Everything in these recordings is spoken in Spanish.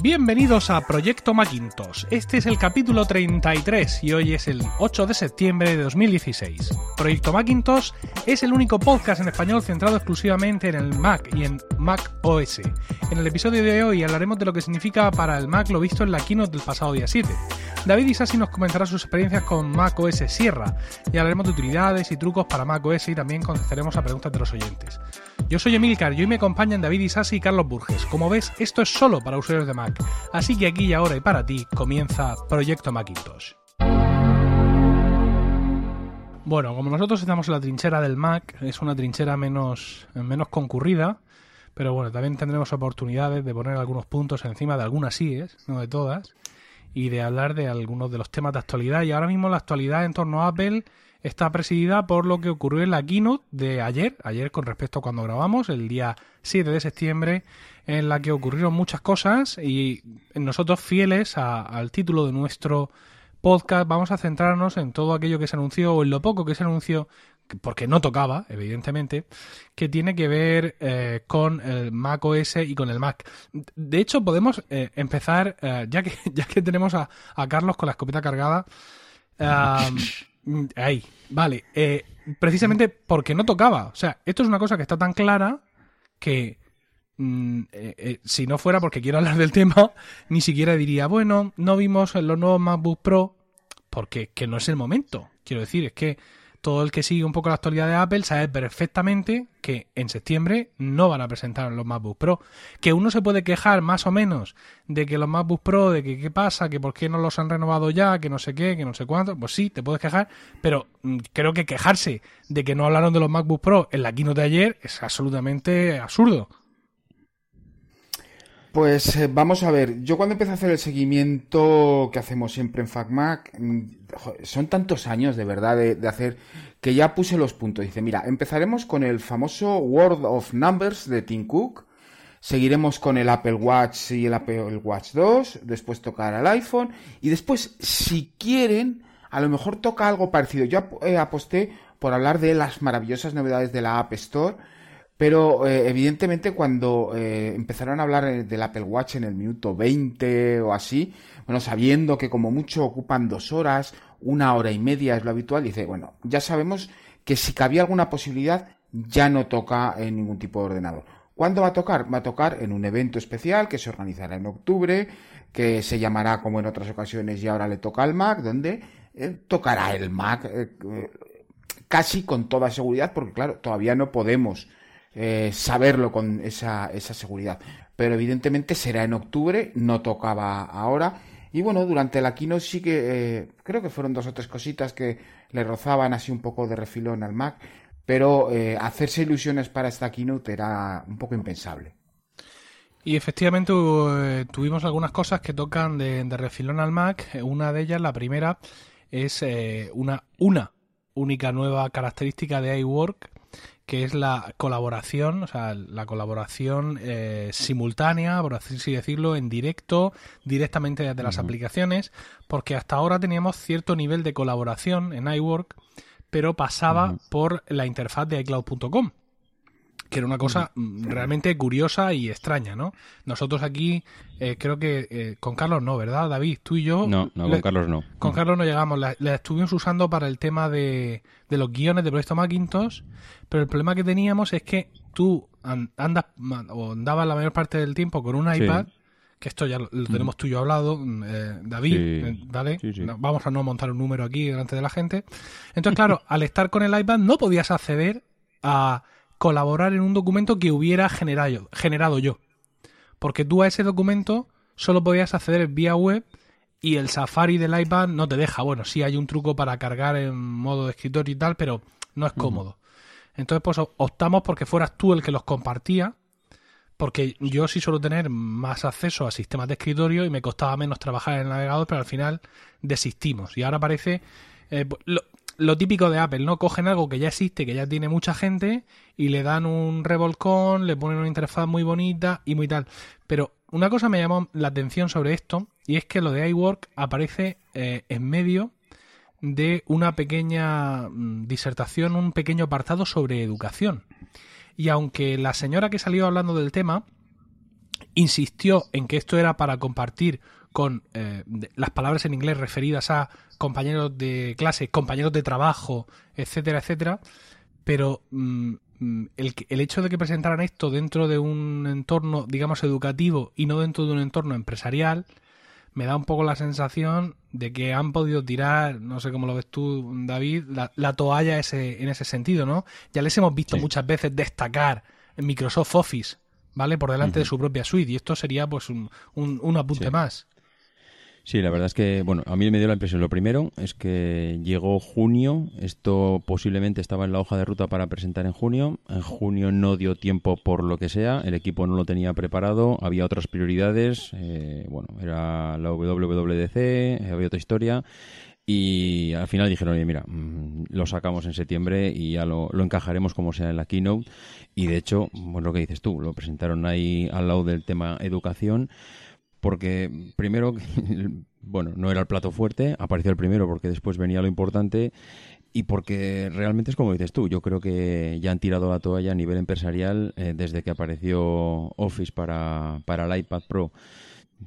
Bienvenidos a Proyecto Macintosh. Este es el capítulo 33 y hoy es el 8 de septiembre de 2016. Proyecto Macintosh es el único podcast en español centrado exclusivamente en el Mac y en Mac OS. En el episodio de hoy hablaremos de lo que significa para el Mac lo visto en la keynote del pasado día 7. David Isasi nos comentará sus experiencias con Mac OS Sierra y hablaremos de utilidades y trucos para Mac OS y también contestaremos a preguntas de los oyentes. Yo soy Emilcar y hoy me acompañan David Isasi y Carlos Burges. Como ves, esto es solo para usuarios de Mac, así que aquí y ahora y para ti comienza Proyecto Macintosh. Bueno, como nosotros estamos en la trinchera del Mac, es una trinchera menos, menos concurrida, pero bueno, también tendremos oportunidades de poner algunos puntos encima de algunas síes, no de todas, y de hablar de algunos de los temas de actualidad. Y ahora mismo la actualidad en torno a Apple está presidida por lo que ocurrió en la keynote de ayer, ayer con respecto a cuando grabamos, el día 7 de septiembre, en la que ocurrieron muchas cosas y nosotros fieles al título de nuestro podcast vamos a centrarnos en todo aquello que se anunció o en lo poco que se anunció porque no tocaba, evidentemente, que tiene que ver eh, con el Mac OS y con el Mac. De hecho, podemos eh, empezar, eh, ya, que, ya que tenemos a, a, Carlos con la escopeta cargada. ahí, vale. precisamente porque no tocaba. O sea, esto es una cosa que está tan clara que mm, si no fuera porque quiero hablar del tema, ni siquiera diría, bueno, no vimos los nuevos MacBook Pro, porque que no es el momento. Quiero decir, es que todo el que sigue un poco la actualidad de Apple sabe perfectamente que en septiembre no van a presentar los MacBook Pro. Que uno se puede quejar más o menos de que los MacBook Pro, de que qué pasa, que por qué no los han renovado ya, que no sé qué, que no sé cuánto. Pues sí, te puedes quejar, pero mm, creo que quejarse de que no hablaron de los MacBook Pro en la keynote de ayer es absolutamente absurdo. Pues eh, vamos a ver, yo cuando empecé a hacer el seguimiento que hacemos siempre en FacMac, mm, son tantos años de verdad de, hacer que ya puse los puntos. Dice, mira, empezaremos con el famoso World of Numbers de Tim Cook, seguiremos con el Apple Watch y el Apple Watch 2, después tocará el iPhone y después, si quieren, a lo mejor toca algo parecido. Yo eh, aposté por hablar de las maravillosas novedades de la App Store pero eh, evidentemente cuando eh, empezaron a hablar eh, del Apple Watch en el minuto 20 o así, bueno, sabiendo que como mucho ocupan dos horas, una hora y media es lo habitual, dice, bueno, ya sabemos que si cabía alguna posibilidad, ya no toca en ningún tipo de ordenador. ¿Cuándo va a tocar? Va a tocar en un evento especial que se organizará en octubre, que se llamará como en otras ocasiones y ahora le toca al Mac, donde tocará el Mac casi con toda seguridad, porque claro, todavía no podemos eh, saberlo con esa, esa seguridad. Pero evidentemente será en octubre, no tocaba ahora. Y bueno, durante la keynote sí que eh, creo que fueron dos o tres cositas que le rozaban así un poco de refilón al Mac, pero eh, hacerse ilusiones para esta keynote era un poco impensable. Y efectivamente tuvimos algunas cosas que tocan de, de, refilón al Mac. Una de ellas, la primera, es una, una única nueva característica de iWork que es la colaboración, o sea, la colaboración eh, simultánea, por así decirlo, en directo, directamente desde las aplicaciones, porque hasta ahora teníamos cierto nivel de colaboración en iWork, pero pasaba por la interfaz de iCloud.com que era una cosa mm, realmente curiosa y extraña, ¿no? Nosotros aquí, eh, creo que eh, con Carlos no, ¿verdad, David? Tú y yo... No, no, con Carlos no. Con Carlos no llegamos, la, estuvimos usando para el tema de, de los guiones de Proyecto Macintosh, pero el problema que teníamos es que tú andas o andabas la mayor parte del tiempo con un iPad, que esto ya lo, tenemos tú y yo hablado, mm, eh, David, ¿vale? vamos a no montar un número aquí delante de la gente. Entonces, claro, al estar con el iPad no podías acceder a colaborar en un documento que hubiera generado, generado yo. Porque tú a ese documento solo podías acceder vía web y el Safari del iPad no te deja. Bueno, sí hay un truco para cargar en modo de escritorio y tal, pero no es cómodo. Entonces, pues optamos porque fueras tú el que los compartía, porque yo sí suelo tener más acceso a sistemas de escritorio y me costaba menos trabajar en el navegador, pero al final desistimos. Y ahora parece... Eh, lo típico de Apple, ¿no? Cogen algo que ya existe, que ya tiene mucha gente, y le dan un revolcón, le ponen una interfaz muy bonita y muy tal. Pero una cosa me llamó la atención sobre esto, y es que lo de iWork aparece eh, en medio de una pequeña mm, disertación, un pequeño apartado sobre educación. Y aunque la señora que salió hablando del tema insistió en que esto era para compartir con eh, las palabras en inglés referidas a compañeros de clase, compañeros de trabajo, etcétera, etcétera, pero mm, mm, el, el, hecho de que presentaran esto dentro de un entorno, digamos, educativo y no dentro de un entorno empresarial, me da un poco la sensación de que han podido tirar, no sé cómo lo ves tú, David, la, toalla ese, en ese sentido, ¿no? Ya les hemos visto muchas veces destacar en Microsoft Office, ¿vale? Por delante de su propia suite, y esto sería pues un, un, apunte más. Sí, la verdad es que, bueno, a mí me dio la impresión. Lo primero es que llegó junio, esto posiblemente estaba en la hoja de ruta para presentar en junio. En junio no dio tiempo por lo que sea, el equipo no lo tenía preparado, había otras prioridades, eh, bueno, era la WWDC, había otra historia. Y al final dijeron, oye, mira, mm, lo sacamos en septiembre y ya lo, lo, encajaremos como sea en la keynote. Y de hecho, bueno, lo que dices tú, lo presentaron ahí al lado del tema educación porque primero, bueno, no era el plato fuerte, apareció el primero porque después venía lo importante y porque realmente es como dices tú, yo creo que ya han tirado la toalla a nivel empresarial eh, desde que apareció Office para, para el iPad Pro.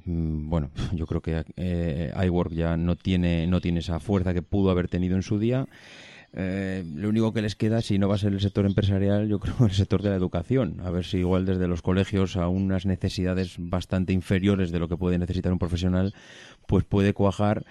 Mm, bueno, yo creo que eh, iWork ya no tiene, no tiene esa fuerza que pudo haber tenido en su día eh, lo único que les queda, si no va a ser el sector empresarial, yo creo el sector de la educación. A ver si igual desde los colegios a unas necesidades bastante inferiores de lo que puede necesitar un profesional, pues puede cuajar.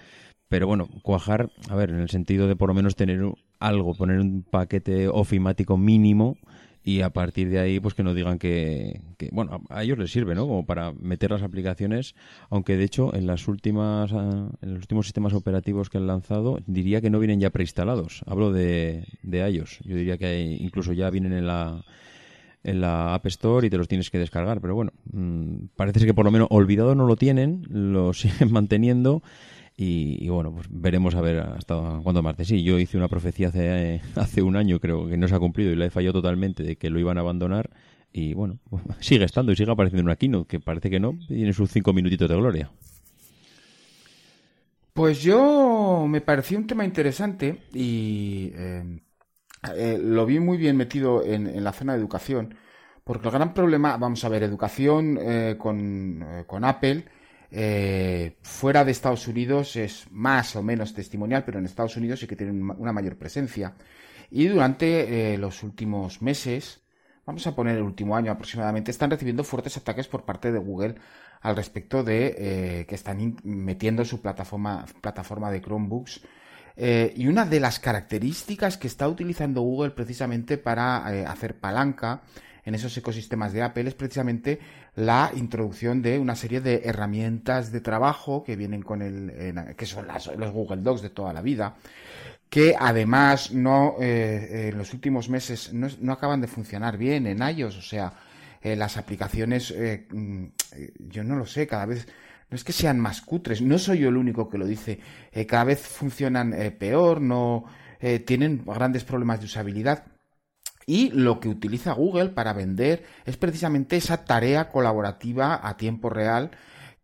Pero bueno, cuajar, a ver, en el sentido de por lo menos tener algo, poner un paquete ofimático mínimo y a partir de ahí pues que no digan que, bueno a ellos les sirve no como para meter las aplicaciones aunque de hecho en las últimas ah, en los últimos sistemas operativos que han lanzado diría que no vienen ya preinstalados. Hablo de, de iOS. Yo diría que incluso ya vienen en la en la App Store y te los tienes que descargar pero bueno mm, parece que por lo menos olvidado no lo tienen lo siguen manteniendo y, bueno, pues veremos a ver hasta cuándo martes. Sí, yo hice una profecía hace, hace un año, creo que no se ha cumplido y la he fallado totalmente de que lo iban a abandonar. Y bueno, sigue estando y sigue apareciendo en una keynote, que parece que no, tiene sus cinco minutitos de gloria. Pues yo me pareció un tema interesante y eh, eh, lo vi muy bien metido en, la zona de educación, porque el gran problema, vamos a ver, educación eh, con, con Apple eh, fuera de Estados Unidos es más o menos testimonial, pero en Estados Unidos sí que tienen una mayor presencia. Y durante eh, los últimos meses, vamos a poner el último año aproximadamente, están recibiendo fuertes ataques por parte de Google al respecto de eh, que están metiendo su plataforma, plataforma de Chromebooks. y una de las características que está utilizando Google precisamente para hacer palanca en esos ecosistemas de Apple es precisamente la introducción de una serie de herramientas de trabajo que vienen con el, que son los Google Docs de toda la vida, que además no, eh, en los últimos meses no, acaban de funcionar bien en iOS, o sea, eh, las aplicaciones, eh, mm, yo no lo sé, cada vez no es que sean más cutres, no soy yo el único que lo dice, cada vez funcionan peor, no tienen grandes problemas de usabilidad. Y lo que utiliza Google para vender es precisamente esa tarea colaborativa a tiempo real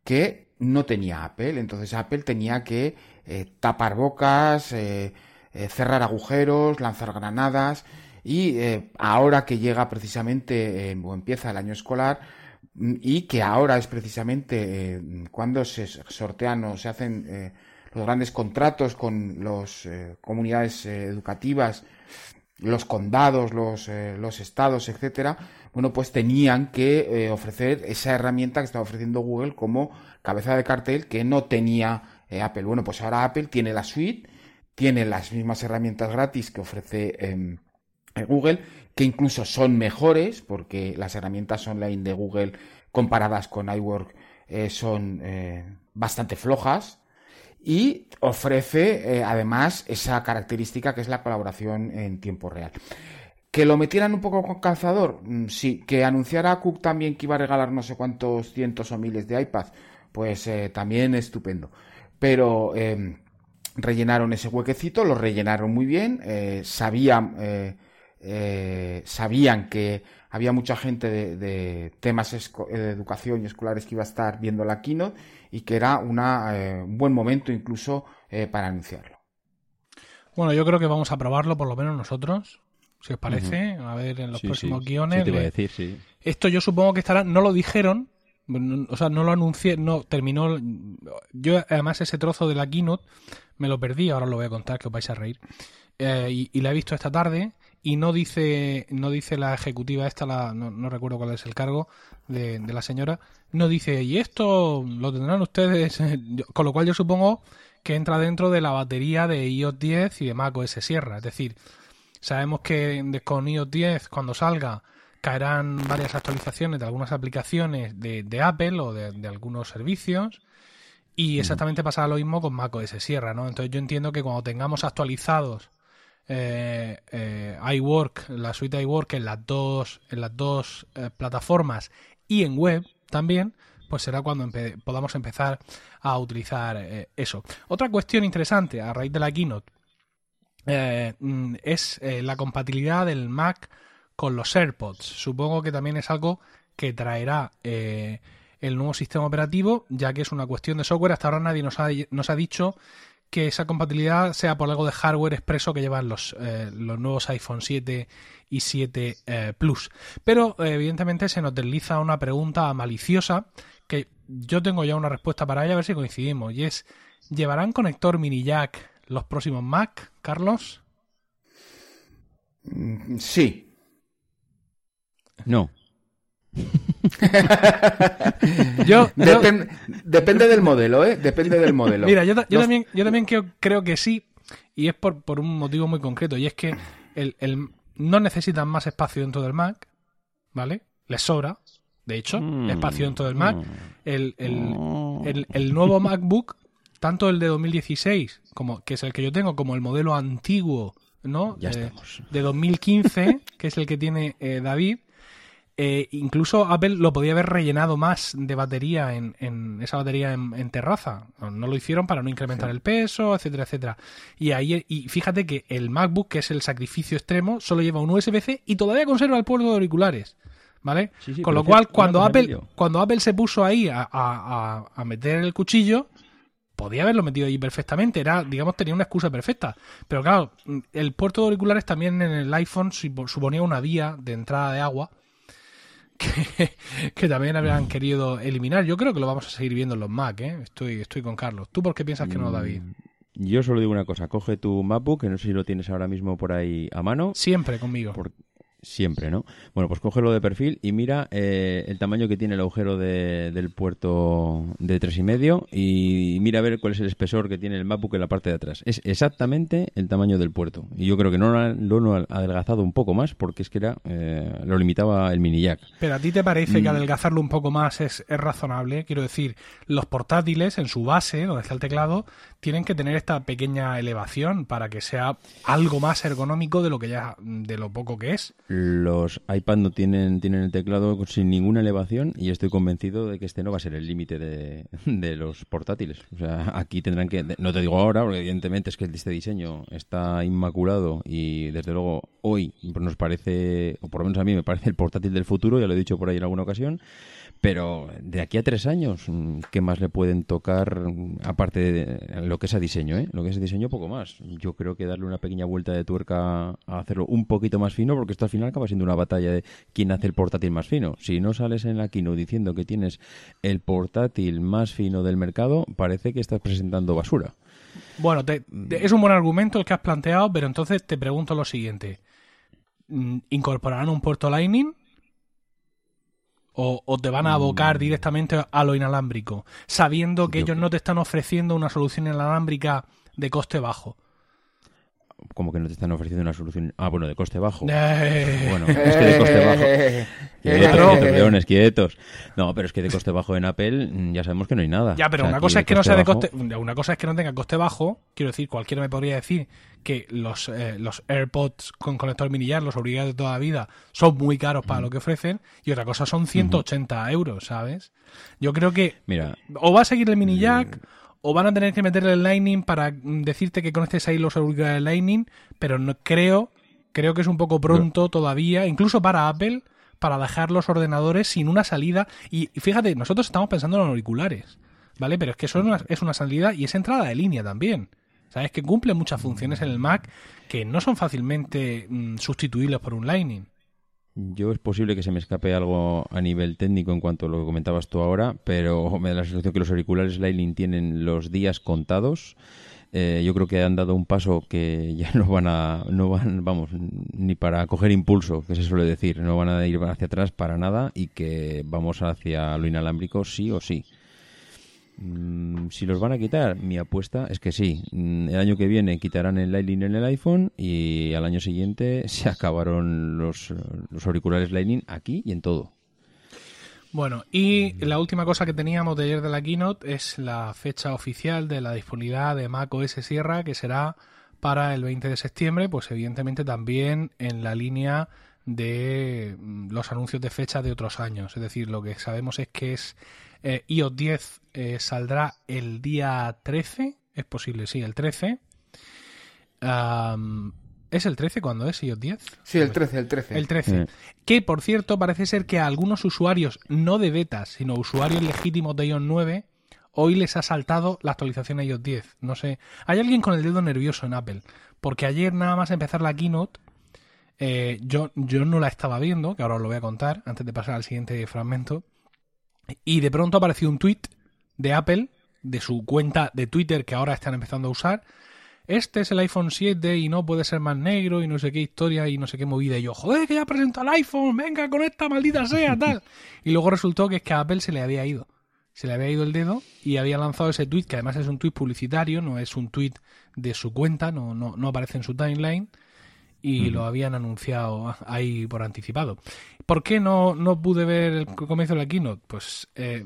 que no tenía Apple. Entonces Apple tenía que eh, tapar bocas, eh, eh, cerrar agujeros, lanzar granadas. Y ahora que llega precisamente o empieza el año escolar, mm, y que ahora es precisamente cuando se sortean o se hacen los grandes contratos con las comunidades educativas los condados, los, eh, los estados, etcétera, bueno, pues tenían que eh, ofrecer esa herramienta que estaba ofreciendo Google como cabeza de cartel que no tenía eh, Apple. Bueno, pues ahora Apple tiene la suite, tiene las mismas herramientas gratis que ofrece em, Google, que incluso son mejores, porque las herramientas online de Google comparadas con iWork son bastante flojas, y ofrece eh, además esa característica que es la colaboración en tiempo real. Que lo metieran un poco con calzador, mm, sí. Que anunciara Cook también que iba a regalar no sé cuántos cientos o miles de iPads, pues eh, también estupendo. Pero em, rellenaron ese huequecito, lo rellenaron muy bien, eh, sabían, sabían que había mucha gente de, temas de educación y escolares que iba a estar viendo la keynote y que era una, eh, un buen momento incluso eh, para anunciarlo. Bueno, yo creo que vamos a probarlo por lo menos nosotros, si os parece, a ver en los próximos guiones. decir, Esto yo supongo que estará, no lo dijeron, O sea, no lo anuncié, no terminó. Yo, además, ese trozo de la keynote me lo perdí, ahora lo voy a contar que os vais a reír. Eh, y, la he visto esta tarde y no dice no dice la ejecutiva esta, la, no, recuerdo cuál es el cargo de, de, la señora, no dice, y esto lo tendrán ustedes, con lo cual yo supongo que entra dentro de la batería de iOS 10 y de macOS Sierra. Es decir, sabemos que con iOS 10, cuando salga, caerán varias actualizaciones de algunas aplicaciones de, Apple o de, algunos servicios. Y exactamente pasará lo mismo con macOS Sierra, ¿no? Entonces yo entiendo que cuando tengamos actualizados eh, eh, iWork, la suite iWork en las dos, en las dos eh, plataformas y en web también, pues será cuando podamos empezar a utilizar eso. Otra cuestión interesante a raíz de la keynote mm, es la compatibilidad del Mac con los AirPods. Supongo que también es algo que traerá el nuevo sistema operativo, ya que es una cuestión de software. Hasta ahora nadie nos ha dicho que esa compatibilidad sea por algo de hardware expreso que llevan los, los nuevos iPhone 7 y 7 Plus. Pero evidentemente se nos desliza una pregunta maliciosa que yo tengo ya una respuesta para ella, a ver si coincidimos. Y es, ¿llevarán conector mini jack los próximos Mac, Carlos? Mm, sí. No. Yo, depende del modelo, ¿eh? Depende del modelo. Mira, yo, también, yo también creo, que sí, y es por, por, un motivo muy concreto, y es que el, el, no necesitan más espacio dentro del Mac, ¿vale? Les sobra, de hecho, mm. espacio en todo el Mac. El, el, nuevo MacBook, tanto el de 2016, como, que es el que yo tengo, como el modelo antiguo, ¿no? Eh, de 2015, que es el que tiene eh, David, eh, incluso Apple lo podía haber rellenado más de batería en, en esa batería en, terraza. No lo hicieron para no incrementar el peso, etcétera, etcétera. Y ahí y fíjate que el MacBook, que es el sacrificio extremo, solo lleva un USB-C y todavía conserva el puerto de auriculares. ¿vale? Con lo cual, cuando Apple, cuando Apple se puso ahí a, meter el cuchillo, podía haberlo metido ahí perfectamente. Era, digamos, tenía una excusa perfecta. Pero claro, el puerto de auriculares también en el iPhone suponía una vía de entrada de agua que, también habrían querido eliminar. Yo creo que lo vamos a seguir viendo en los Mac, ¿eh? Estoy, estoy con Carlos. ¿Tú por qué piensas que no, David? Mm, yo solo digo una cosa. Coge tu MacBook, que no sé si lo tienes ahora mismo por ahí a mano. Siempre conmigo. Siempre, ¿no? Bueno, pues cógelo de perfil y mira eh, el tamaño que tiene el agujero del puerto de tres y medio y mira a ver cuál es el espesor que tiene el MacBook en la parte de atrás. Es exactamente el tamaño del puerto. Y yo creo que no lo han adelgazado un poco más porque es que era eh, lo limitaba el mini jack. Pero a ti te parece que mm. adelgazarlo un poco más es, es razonable. Quiero decir, los portátiles en su base, donde está el teclado, tienen que tener esta pequeña elevación para que sea algo más ergonómico de lo que ya de lo poco que es. Los iPad no tienen, tienen el teclado sin ninguna elevación y estoy convencido de que este no va a ser el límite de, de, los portátiles. O sea, aquí tendrán que, no te digo ahora, porque evidentemente es que este diseño está inmaculado y desde luego hoy nos parece, o por lo menos a mí me parece el portátil del futuro, ya lo he dicho por ahí en alguna ocasión. Pero de aquí a tres años, ¿qué más le pueden tocar aparte de lo que es a diseño? ¿eh? Lo que es diseño, poco más. Yo creo que darle una pequeña vuelta de tuerca a hacerlo un poquito más fino, porque esto al final acaba siendo una batalla de quién hace el portátil más fino. Si no sales en la keynote diciendo que tienes el portátil más fino del mercado, parece que estás presentando basura. Bueno, es un buen argumento el que has planteado, pero entonces te pregunto lo siguiente. ¿Incorporarán un puerto Lightning? O, te van a abocar mm. directamente a lo inalámbrico, sabiendo que ellos no te están ofreciendo una solución inalámbrica de coste bajo como que no te están ofreciendo una solución. Ah, bueno, de coste bajo. Bueno, es que de coste bajo. Quietos, leones, quietos. No, pero es que de coste bajo en Apple mm, ya sabemos que no hay nada. Ya, pero una cosa es que no sea de coste. Una cosa es que no tenga coste bajo. Quiero decir, cualquiera me podría decir que los, eh, los AirPods con conector mini jack, los obligados de toda la vida, son muy caros para lo que ofrecen. Y otra cosa son 180 euros, ¿sabes? Yo creo que. Mira. O va a seguir el mini jack o van a tener que meterle el Lightning para decirte que conectes ahí los auriculares Lightning, pero no creo, creo que es un poco pronto todavía, incluso para Apple, para dejar los ordenadores sin una salida. Y fíjate, nosotros estamos pensando en auriculares, ¿vale? Pero es que eso es una, salida y es entrada de línea también. ¿Sabes? Que cumple muchas funciones en el Mac que no son fácilmente mm, sustituibles por un Lightning. Yo es posible que se me escape algo a nivel técnico en cuanto a lo que comentabas tú ahora, pero me da la sensación que los auriculares Lightning tienen los días contados. Eh, yo creo que han dado un paso que ya no van a, no van, vamos, ni para coger impulso, que se suele decir, no van a ir hacia atrás para nada y que vamos hacia lo inalámbrico sí o sí. Mm, si los van a quitar, mi apuesta es que sí. Mm, el año que viene quitarán el Lightning en el iPhone y al año siguiente se acabaron los, los auriculares Lightning aquí y en todo. Bueno, y la última cosa que teníamos de ayer de la keynote es la fecha oficial de la disponibilidad de Mac OS Sierra, que será para el 20 de septiembre, pues evidentemente también en la línea de mm, los anuncios de fecha de otros años. Es decir, lo que sabemos es que es eh, iOS 10 eh, saldrá el día 13, es posible, sí, el 13. ¿Es el 13 cuando es iOS 10? Sí, el 13, el 13. El 13. Que, por cierto, parece ser que a algunos usuarios, no de betas, sino usuarios legítimos de iOS 9, hoy les ha saltado la actualización a iOS 10. No sé. Hay alguien con el dedo nervioso en Apple. Porque ayer, nada más empezar la keynote, eh, yo, yo no la estaba viendo, que ahora os lo voy a contar, antes de pasar al siguiente fragmento. Y de pronto apareció un tweet de Apple, de su cuenta de Twitter que ahora están empezando a usar. Este es el iPhone 7 y no puede ser más negro y no sé qué historia y no sé qué movida. Y yo, joder, que ya presentó el iPhone, venga con esta maldita sea, tal. y luego resultó que es que a Apple se le había ido. Se le había ido el dedo y había lanzado ese tweet, que además es un tweet publicitario, no es un tweet de su cuenta, no, no, no aparece en su timeline y lo habían anunciado ahí por anticipado. ¿Por qué no, no pude ver el comienzo de la keynote? Pues eh,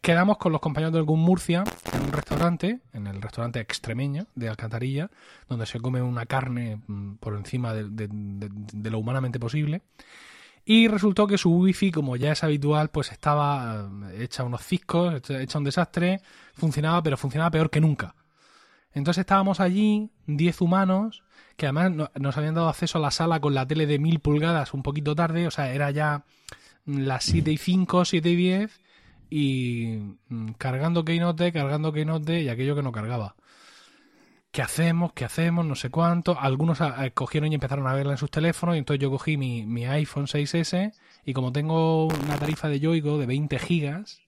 quedamos con los compañeros del GUM Murcia en un restaurante, en el restaurante extremeño de Alcantarilla, donde se come una carne mm, por encima de, lo humanamente posible. Y resultó que su wifi, como ya es habitual, pues estaba eh, hecha unos ciscos, hecha un desastre, funcionaba, pero funcionaba peor que nunca. Entonces estábamos allí, 10 humanos, que además nos habían dado acceso a la sala con la tele de mil pulgadas un poquito tarde, o sea, era ya las 7 y 5, 7 y 10, y mm, cargando Keynote, cargando Keynote y aquello que no cargaba. ¿Qué hacemos? ¿Qué hacemos? No sé cuánto. Algunos cogieron y empezaron a verla en sus teléfonos y entonces yo cogí mi, mi iPhone 6S y como tengo una tarifa de Yoigo de 20 gigas,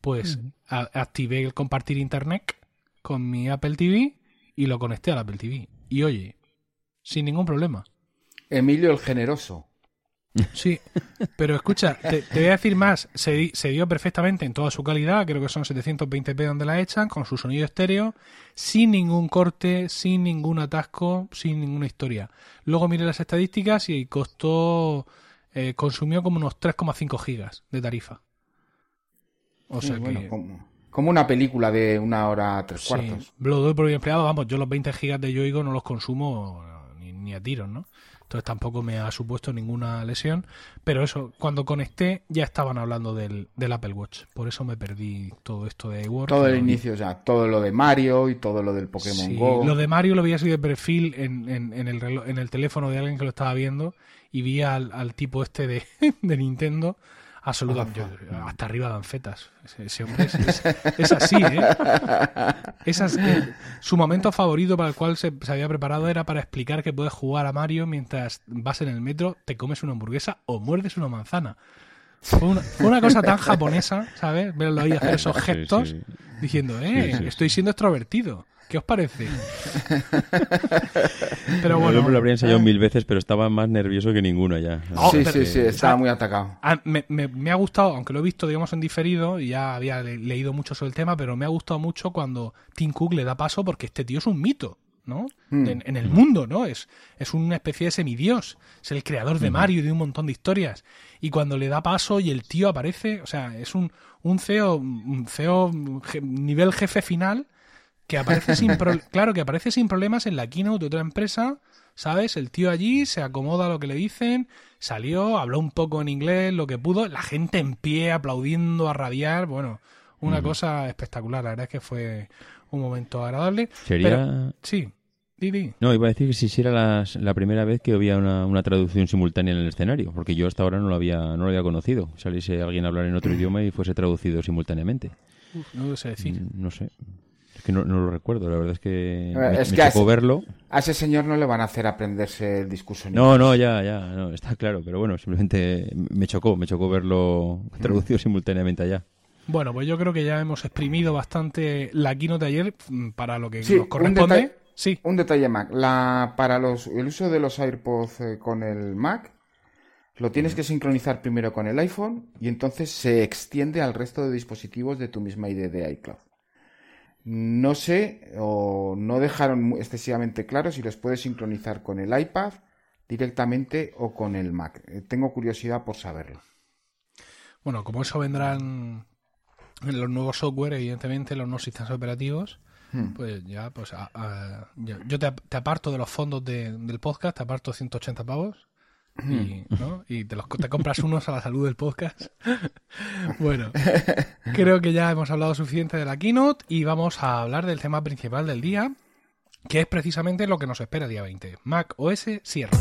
pues activé el compartir internet con mi Apple TV y lo conecté al Apple TV. Y oye, sin ningún problema. Emilio el Generoso. Sí, pero escucha, te, voy a decir más. Se, se, dio perfectamente en toda su calidad, creo que son 720p donde la echan, con su sonido estéreo, sin ningún corte, sin ningún atasco, sin ninguna historia. Luego miré las estadísticas y costó, eh, consumió como unos 3,5 gigas de tarifa. O sea que... como, una película de una hora tres cuartos. Lo doy por bien empleado, vamos, yo los 20 gigas de Yoigo no los consumo ni a tiros, ¿no? Entonces tampoco me ha supuesto ninguna lesión. Pero eso, cuando conecté ya estaban hablando del, Apple Watch. Por eso me perdí todo esto de Word. Todo el inicio, o sea, todo lo de Mario y todo lo del Pokémon Go. Lo de Mario lo vi así de perfil en, en, el, en el teléfono de alguien que lo estaba viendo y vi al, al tipo este de, de Nintendo Hasta arriba dan fetas. Ese, hombre es, así, ¿eh? ¿eh? su momento favorito para el cual se, había preparado era para explicar que puedes jugar a Mario mientras vas en el metro, te comes una hamburguesa o muerdes una manzana. Fue una, cosa tan japonesa, ¿sabes? Verlo ahí hacer esos gestos diciendo, eh, estoy siendo extrovertido. ¿Qué os parece? pero bueno. Yo lo habría ensayado mil veces, pero estaba más nervioso que ninguno ya. Oh, sí, sí, sí, estaba muy atacado. Ah, me, ha gustado, aunque lo he visto, digamos, en diferido, y ya había leído mucho sobre el tema, pero me ha gustado mucho cuando Tim Cook le da paso porque este tío es un mito. ¿no? Hmm. En, el mundo, ¿no? Es, es una especie de semidios. Es el creador de Mario y de un montón de historias. Y cuando le da paso y el tío aparece, o sea, es un, un CEO, un CEO nivel jefe final que aparece sin claro que aparece sin problemas en la keynote de otra empresa sabes el tío allí se acomoda a lo que le dicen salió habló un poco en inglés lo que pudo la gente en pie aplaudiendo a radiar bueno una cosa espectacular la verdad es que fue un momento agradable sería sí Didi. No, iba a decir que si era la, primera vez que había una, una, traducción simultánea en el escenario, porque yo hasta ahora no lo había, no lo había conocido. Saliese alguien a hablar en otro idioma y fuese traducido simultáneamente. no lo sé decir. Mm, no sé que no, lo recuerdo, la verdad es que me, es que verlo. A ese señor no le van a hacer aprenderse el discurso. No, no, ya, ya, no, está claro, pero bueno, simplemente me chocó, me chocó verlo traducido simultáneamente allá. Bueno, pues yo creo que ya hemos exprimido bastante la keynote de ayer mm, para lo que nos corresponde. sí. Un detalle Mac. La, para los, el uso de los AirPods eh, con el Mac, lo tienes que sincronizar primero con el iPhone y entonces se extiende al resto de dispositivos de tu misma ID de iCloud. No sé o no dejaron excesivamente claro si los puedes sincronizar con el iPad directamente o con el Mac. Eh, tengo curiosidad por saberlo. Bueno, como eso vendrán en los nuevos software, evidentemente, los nuevos sistemas operativos, hmm. pues ya, pues yo te, aparto de los fondos del podcast, te aparto 180 pavos y, ¿no? y te, los, te compras unos a la salud del podcast. bueno, creo que ya hemos hablado suficiente de la keynote y vamos a hablar del tema principal del día, que es precisamente lo que nos espera el día 20. Mac OS Sierra.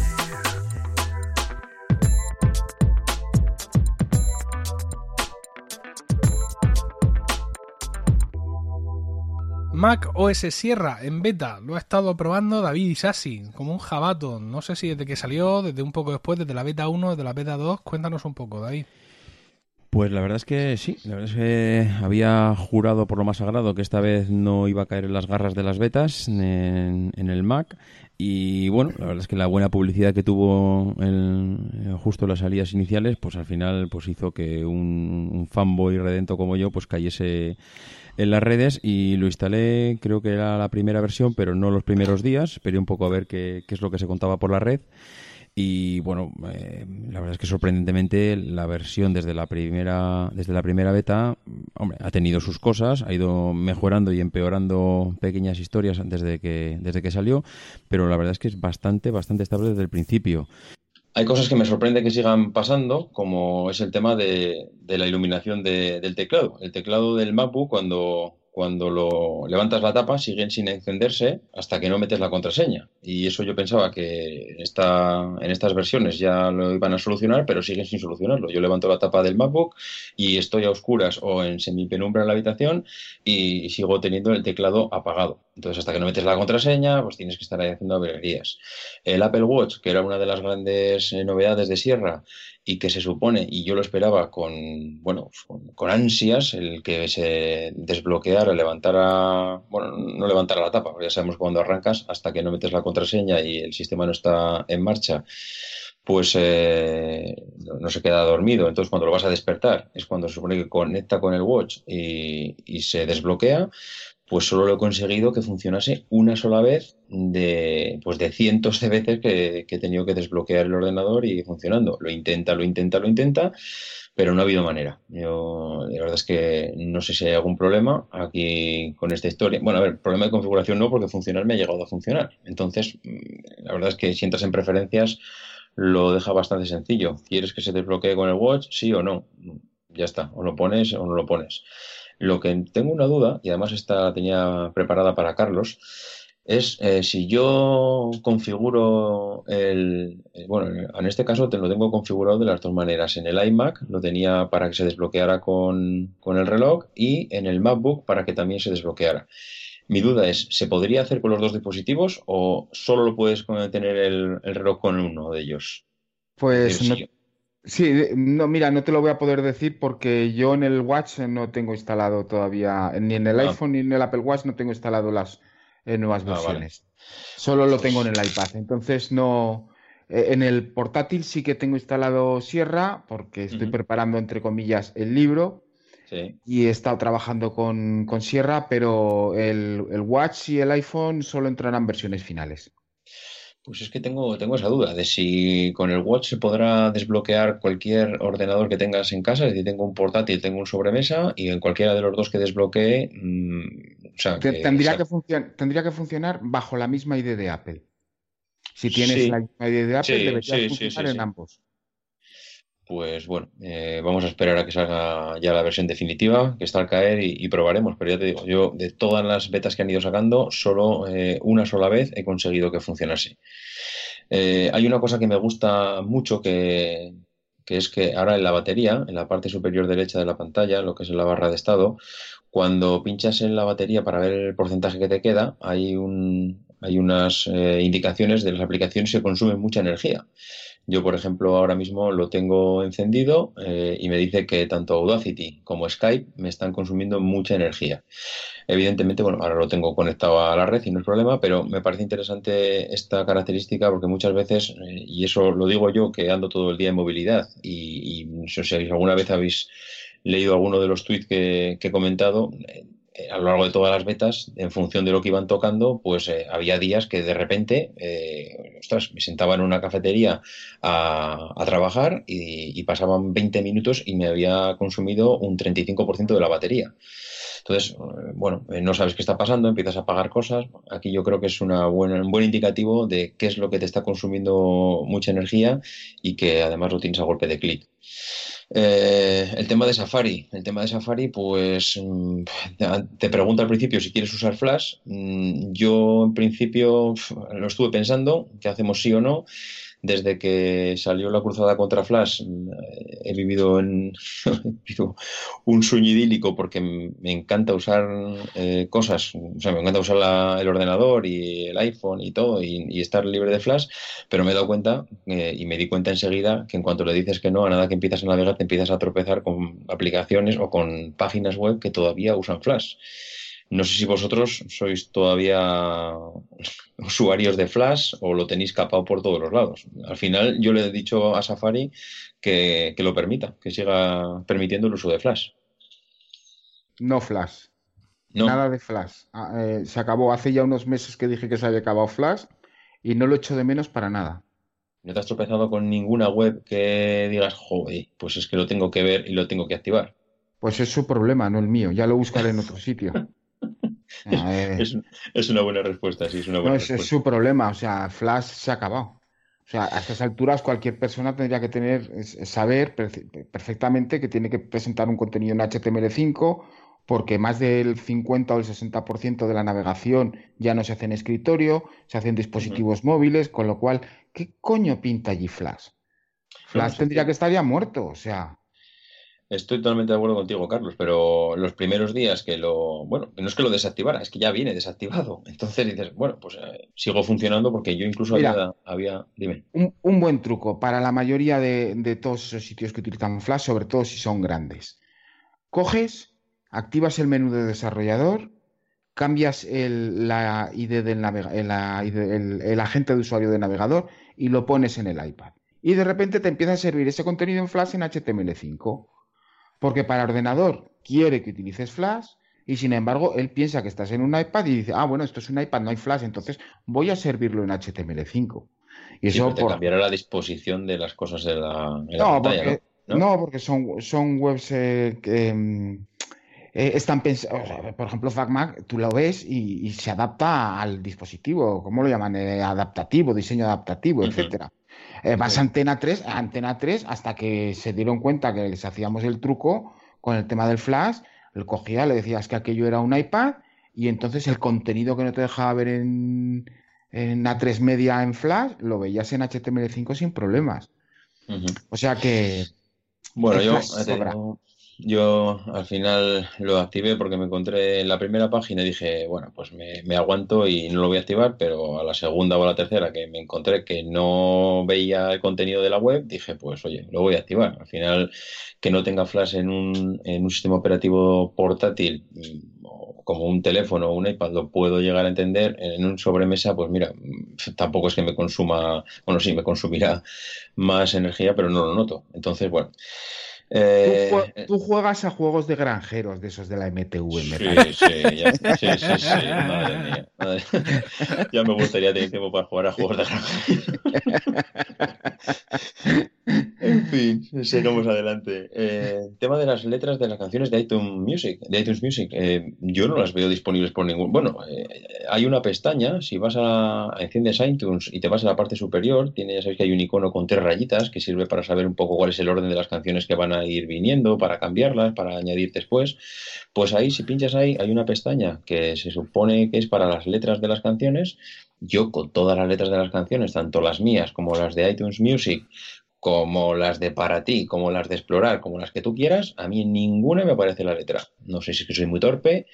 Mac OS Sierra en beta lo ha estado probando David Isasi como un jabato. No sé si desde que salió, desde un poco después, desde la beta 1, desde la beta 2. Cuéntanos un poco, David. Pues la verdad es que sí, la verdad es que había jurado por lo más sagrado que esta vez no iba a caer en las garras de las betas en, el Mac. Y bueno, la verdad es que la buena publicidad que tuvo el, justo las salidas iniciales, pues al final pues hizo que un, un fanboy redento como yo pues cayese en las redes y lo instalé, creo que era la primera versión, pero no los primeros días. Esperé un poco a ver qué, qué es lo que se contaba por la red. Y bueno, eh, la verdad es que sorprendentemente la versión desde la primera desde la primera beta, hombre, ha tenido sus cosas, ha ido mejorando y empeorando pequeñas historias desde que desde que salió, pero la verdad es que es bastante bastante estable desde el principio. Hay cosas que me sorprende que sigan pasando, como es el tema de, la iluminación del teclado. El teclado del MacBook, cuando, cuando lo levantas la tapa siguen sin encenderse hasta que no metes la contraseña. Y eso yo pensaba que esta, en estas versiones ya lo iban a solucionar, pero siguen sin solucionarlo. Yo levanto la tapa del MacBook y estoy a oscuras o en semipenumbra en la habitación y sigo teniendo el teclado apagado. Entonces, hasta que no metes la contraseña, pues tienes que estar ahí haciendo averías. El Apple Watch, que era una de las grandes eh, novedades de Sierra, y que se supone, y yo lo esperaba con, bueno, con, ansias, el que se desbloqueara, levantara, bueno, no levantara la tapa, ya sabemos cuando arrancas, hasta que no metes la contraseña y el sistema no está en marcha, pues eh, no, se queda dormido. Entonces, cuando lo vas a despertar, es cuando se supone que conecta con el watch y, y se desbloquea pues solo lo he conseguido que funcionase una sola vez de, pues de cientos de veces que, he tenido que desbloquear el ordenador y funcionando. Lo intenta, lo intenta, lo intenta, pero no ha habido manera. Yo, la verdad es que no sé si hay algún problema aquí con esta historia. Bueno, a ver, problema de configuración no, porque funcionar me ha llegado a funcionar. Entonces, mm, la verdad es que si entras en preferencias, lo deja bastante sencillo. ¿Quieres que se desbloquee con el watch? Sí o no. Ya está, o lo pones o no lo pones. Lo que tengo una duda, y además esta tenía preparada para Carlos, es eh, si yo configuro el, eh, bueno, en este caso te lo tengo configurado de las dos maneras. En el iMac lo tenía para que se desbloqueara con, el reloj y en el MacBook para que también se desbloqueara. Mi duda es, ¿se podría hacer con los dos dispositivos o solo lo puedes tener el, reloj con uno de ellos? Pues Sí, no, mira, no te lo voy a poder decir porque yo en el Watch no tengo instalado todavía, ni en el ah. iPhone ni en el Apple Watch no tengo instalado las eh, nuevas ah, versiones. Solo lo tengo en el iPad. Entonces no. Eh, en el portátil sí que tengo instalado Sierra porque estoy preparando, entre comillas, el libro. Y he estado trabajando con, Sierra, pero el, el Watch y el iPhone solo entrarán versiones finales. Pues es que tengo, tengo esa duda de si con el Watch se podrá desbloquear cualquier ordenador que tengas en casa, es decir, tengo un portátil, tengo un sobremesa y en cualquiera de los dos que desbloquee, mm, tendría, que tendría que funcionar bajo la misma ID de Apple. Si tienes la misma ID de Apple, debería funcionar en ambos pues bueno, eh, vamos a esperar a que salga ya la versión definitiva, que está al caer y, probaremos. Pero ya te digo, yo de todas las betas que han ido sacando, solo eh, una sola vez he conseguido que funcionase. Eh, hay una cosa que me gusta mucho que, que, es que ahora en la batería, en la parte superior derecha de la pantalla, lo que es la barra de estado, cuando pinchas en la batería para ver el porcentaje que te queda, hay, un, hay unas indicaciones de las aplicaciones que consumen mucha energía. Yo, por ejemplo, ahora mismo lo tengo encendido eh, y me dice que tanto Audacity como Skype me están consumiendo mucha energía. Evidentemente, bueno, ahora lo tengo conectado a la red y no es problema, pero me parece interesante esta característica porque muchas veces, eh, y eso lo digo yo que ando todo el día en movilidad y, no sé si alguna vez habéis leído alguno de los tweets que, he comentado, eh, a lo largo de todas las betas, en función de lo que iban tocando, pues eh, había días que de repente, eh, ostras, me sentaba en una cafetería a, trabajar y, pasaban 20 minutos y me había consumido un 35% de la batería. Entonces, bueno, no sabes qué está pasando, empiezas a pagar cosas. Aquí yo creo que es un buen indicativo de qué es lo que te está consumiendo mucha energía y que además lo tienes a golpe de clic. Eh, el tema de Safari. El tema de Safari, pues mm, te pregunto al principio si quieres usar Flash. Mm, yo en principio lo estuve pensando, que hacemos sí o no desde que salió la cruzada contra Flash he vivido en un sueño idílico porque me encanta usar eh, cosas, o sea, me encanta usar el ordenador y el iPhone y todo y, estar libre de Flash, pero me he dado cuenta eh, y me di cuenta enseguida que en cuanto le dices que no, a nada que empiezas a navegar te empiezas a tropezar con aplicaciones o con páginas web que todavía usan Flash. No sé si vosotros sois todavía usuarios de Flash o lo tenéis capado por todos los lados. Al final yo le he dicho a Safari que, lo permita, que siga permitiendo el uso de Flash. No Flash. Nada de Flash. Ah, eh, se acabó hace ya unos meses que dije que se había acabado Flash y no lo echo de menos para nada. ¿No te has tropezado con ninguna web que digas, joder, pues es que lo tengo que ver y lo tengo que activar? Pues es su problema, no el mío. Ya lo buscaré en otro sitio. Es, una buena respuesta, sí, es una buena no, es, su problema, o sea, Flash se ha acabado. O sea, a estas alturas cualquier persona tendría que tener, saber perfectamente que tiene que presentar un contenido en HTML5 porque más del 50 o el 60% de la navegación ya no se hace en escritorio, se hace en dispositivos móviles, con lo cual, ¿qué coño pinta allí Flash? Flash tendría que estar ya muerto, o sea. Estoy totalmente de acuerdo contigo, Carlos, pero los primeros días que lo, bueno, no es que lo desactivara, es que ya viene desactivado. Entonces dices, bueno, pues eh, sigo funcionando porque yo incluso había, dime. Un, buen truco para la mayoría de, todos esos sitios que utilizan Flash, sobre todo si son grandes. Coges, activas el menú de desarrollador, cambias el, la ID del el, el agente de usuario de navegador y lo pones en el iPad. Y de repente te empieza a servir ese contenido en Flash en HTML5 porque para ordenador quiere que utilices Flash y sin embargo él piensa que estás en un iPad y dice, ah, bueno, esto es un iPad, no hay Flash, entonces voy a servirlo en HTML5 y eso te cambiará la disposición de las cosas de la, no, pantalla, porque, ¿no? porque son, son webs eh, que mm, eh, están pensados, por ejemplo, FacMac, tú lo ves y, se adapta al dispositivo, ¿cómo lo llaman? Eh, adaptativo, diseño adaptativo, etcétera. Eh, vas a Antena 3, Antena 3, hasta que se dieron cuenta que les hacíamos el truco con el tema del flash, le cogía, le decías que aquello era un iPad y entonces el contenido que no te dejaba ver en, en A3 media en flash lo veías en HTML5 sin problemas. O sea que... Bueno, yo, yo al final lo activé porque me encontré en la primera página y dije, bueno, pues me, aguanto y no lo voy a activar, pero a la segunda o a la tercera que me encontré que no veía el contenido de la web, dije, pues oye, lo voy a activar. Al final, que no tenga flash en un, en un sistema operativo portátil mm, como un teléfono o un iPad lo puedo llegar a entender, en un sobremesa, pues mira, tampoco es que me consuma, bueno, sí, me consumirá más energía, pero no lo noto. Entonces, bueno. Eh, tú, juegas a juegos de granjeros, de esos de la MTV, sí, Sí, ya, sí, sí, sí, madre mía. Ya me gustaría tener tiempo para jugar a juegos de granjeros. en fin, seguimos adelante. Eh, tema de las letras de las canciones de iTunes Music. De iTunes Music. Eh, yo no las veo disponibles por ningún. Bueno, eh, hay una pestaña. Si vas a, enciendes iTunes y te vas a la parte superior, tiene, ya sabéis que hay un icono con tres rayitas que sirve para saber un poco cuál es el orden de las canciones que van a ir viniendo, para cambiarlas, para añadir después. Pues ahí, si pinchas ahí, hay una pestaña que se supone que es para las letras de las canciones. Yo con todas las letras de las canciones, tanto las mías como las de iTunes Music, como las de para ti, como las de explorar, como las que tú quieras, a mí en ninguna me aparece la letra. No sé si es que soy muy torpe,